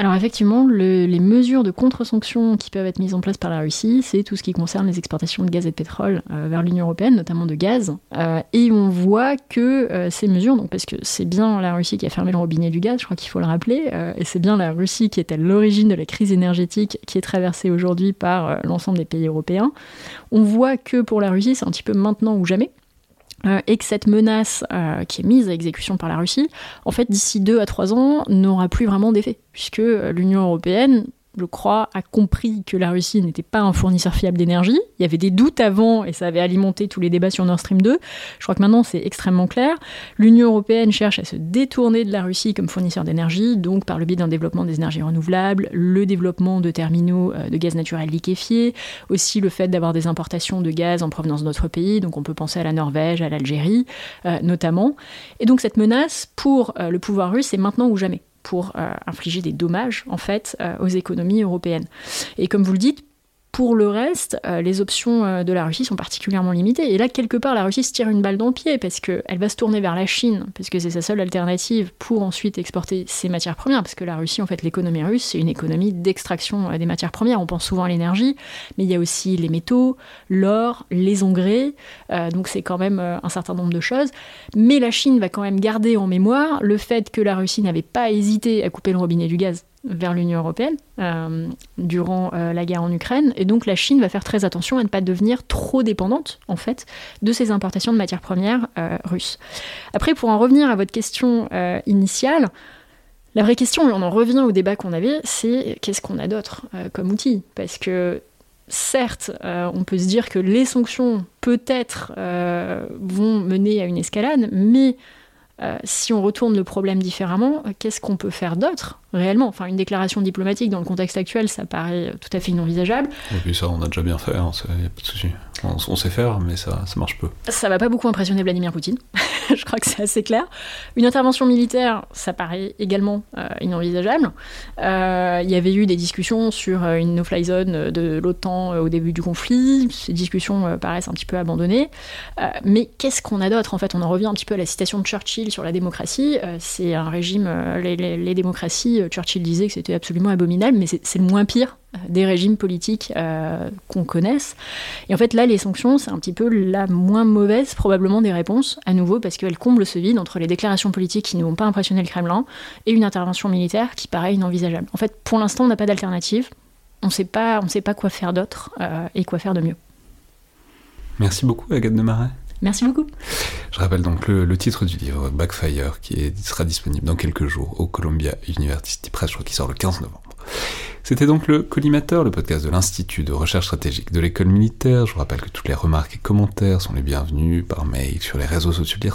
alors effectivement, les mesures de contre-sanctions qui peuvent être mises en place par la Russie, c'est tout ce qui concerne les exportations de gaz et de pétrole euh, vers l'Union européenne, notamment de gaz. Euh, et on voit que euh, ces mesures, donc parce que c'est bien la Russie qui a fermé le robinet du gaz, je crois qu'il faut le rappeler, et c'est bien la Russie qui est à l'origine de la crise énergétique qui est traversée aujourd'hui par l'ensemble des pays européens. On voit que pour la Russie, c'est un petit peu maintenant ou jamais. Euh, et que cette menace euh, qui est mise à exécution par la Russie, en fait, d'ici deux à trois ans, n'aura plus vraiment d'effet, puisque euh, l'Union européenne je crois, a compris que la Russie n'était pas un fournisseur fiable d'énergie. Il y avait des doutes avant et ça avait alimenté tous les débats sur Nord Stream 2. Je crois que maintenant c'est extrêmement clair. L'Union européenne cherche à se détourner de la Russie comme fournisseur d'énergie, donc par le biais d'un développement des énergies renouvelables, le développement de terminaux euh, de gaz naturel liquéfié, aussi le fait d'avoir des importations de gaz en provenance d'autres pays, donc on peut penser à la Norvège, à l'Algérie euh, notamment. Et donc cette menace pour euh, le pouvoir russe, c'est maintenant ou jamais pour euh, infliger des dommages en fait euh, aux économies européennes. Et comme vous le dites, pour le reste, euh, les options euh, de la Russie sont particulièrement limitées. Et là, quelque part, la Russie se tire une balle dans le pied parce qu'elle va se tourner vers la Chine, parce que c'est sa seule alternative pour ensuite exporter ses matières premières. Parce que la Russie, en fait, l'économie russe, c'est une économie d'extraction euh, des matières premières. On pense souvent à l'énergie, mais il y a aussi les métaux, l'or, les engrais. donc c'est quand même un certain nombre de choses. Mais la Chine va quand même garder en mémoire le fait que la Russie n'avait pas hésité à couper le robinet du gaz vers l'Union européenne euh, durant euh, la guerre en Ukraine, et donc la Chine va faire très attention à ne pas devenir trop dépendante, en fait, de ses importations de matières premières euh, russes. Après, pour en revenir à votre question initiale, la vraie question, et on en revient au débat qu'on avait, c'est qu'est-ce qu'on a d'autre comme outil? Parce que certes, on peut se dire que les sanctions, peut-être, vont mener à une escalade, mais si on retourne le problème différemment, qu'est-ce qu'on peut faire d'autre réellement. Enfin, une déclaration diplomatique dans le contexte actuel, ça paraît tout à fait inenvisageable. Et puis ça, on a déjà bien fait, hein, y a pas de souci. On, sait faire, mais ça, ça marche peu. Ça va pas beaucoup impressionner Vladimir Poutine, (laughs) je crois que c'est assez clair. Une intervention militaire, ça paraît également euh, inenvisageable. Euh, il y avait eu des discussions sur euh, une no-fly zone de l'OTAN au début du conflit. Ces discussions paraissent un petit peu abandonnées. mais qu'est-ce qu'on a d'autre? En fait, on en revient un petit peu à la citation de Churchill sur la démocratie. c'est un régime, les, les démocraties euh, Churchill disait que c'était absolument abominable, mais c'est le moins pire euh, des régimes politiques euh, qu'on connaisse. Et en fait, là, les sanctions, c'est un petit peu la moins mauvaise, probablement, des réponses, à nouveau, parce qu'elles comblent ce vide entre les déclarations politiques qui ne vont pas impressionner le Kremlin et une intervention militaire qui paraît inenvisageable. En fait, pour l'instant, on n'a pas d'alternative. On ne sait pas quoi faire d'autre et quoi faire de mieux. Merci beaucoup, Agathe de. Merci beaucoup. Je rappelle donc le, titre du livre, Backfire, qui sera disponible dans quelques jours au Columbia University Press, je crois qu'il sort le 15 novembre. C'était donc le Collimateur, le podcast de l'Institut de recherche stratégique de l'école militaire. Je vous rappelle que toutes les remarques et commentaires sont les bienvenus par mail sur les réseaux sociaux de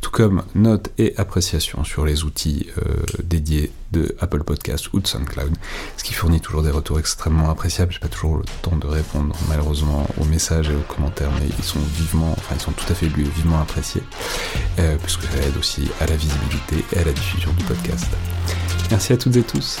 tout comme notes et appréciations sur les outils euh, dédiés de Apple Podcast ou de SoundCloud, ce qui fournit toujours des retours extrêmement appréciables. J'ai pas toujours le temps de répondre malheureusement aux messages et aux commentaires, mais ils sont vivement, enfin ils sont tout à fait vivement appréciés, euh, puisque ça aide aussi à la visibilité et à la diffusion du podcast. Merci à toutes et tous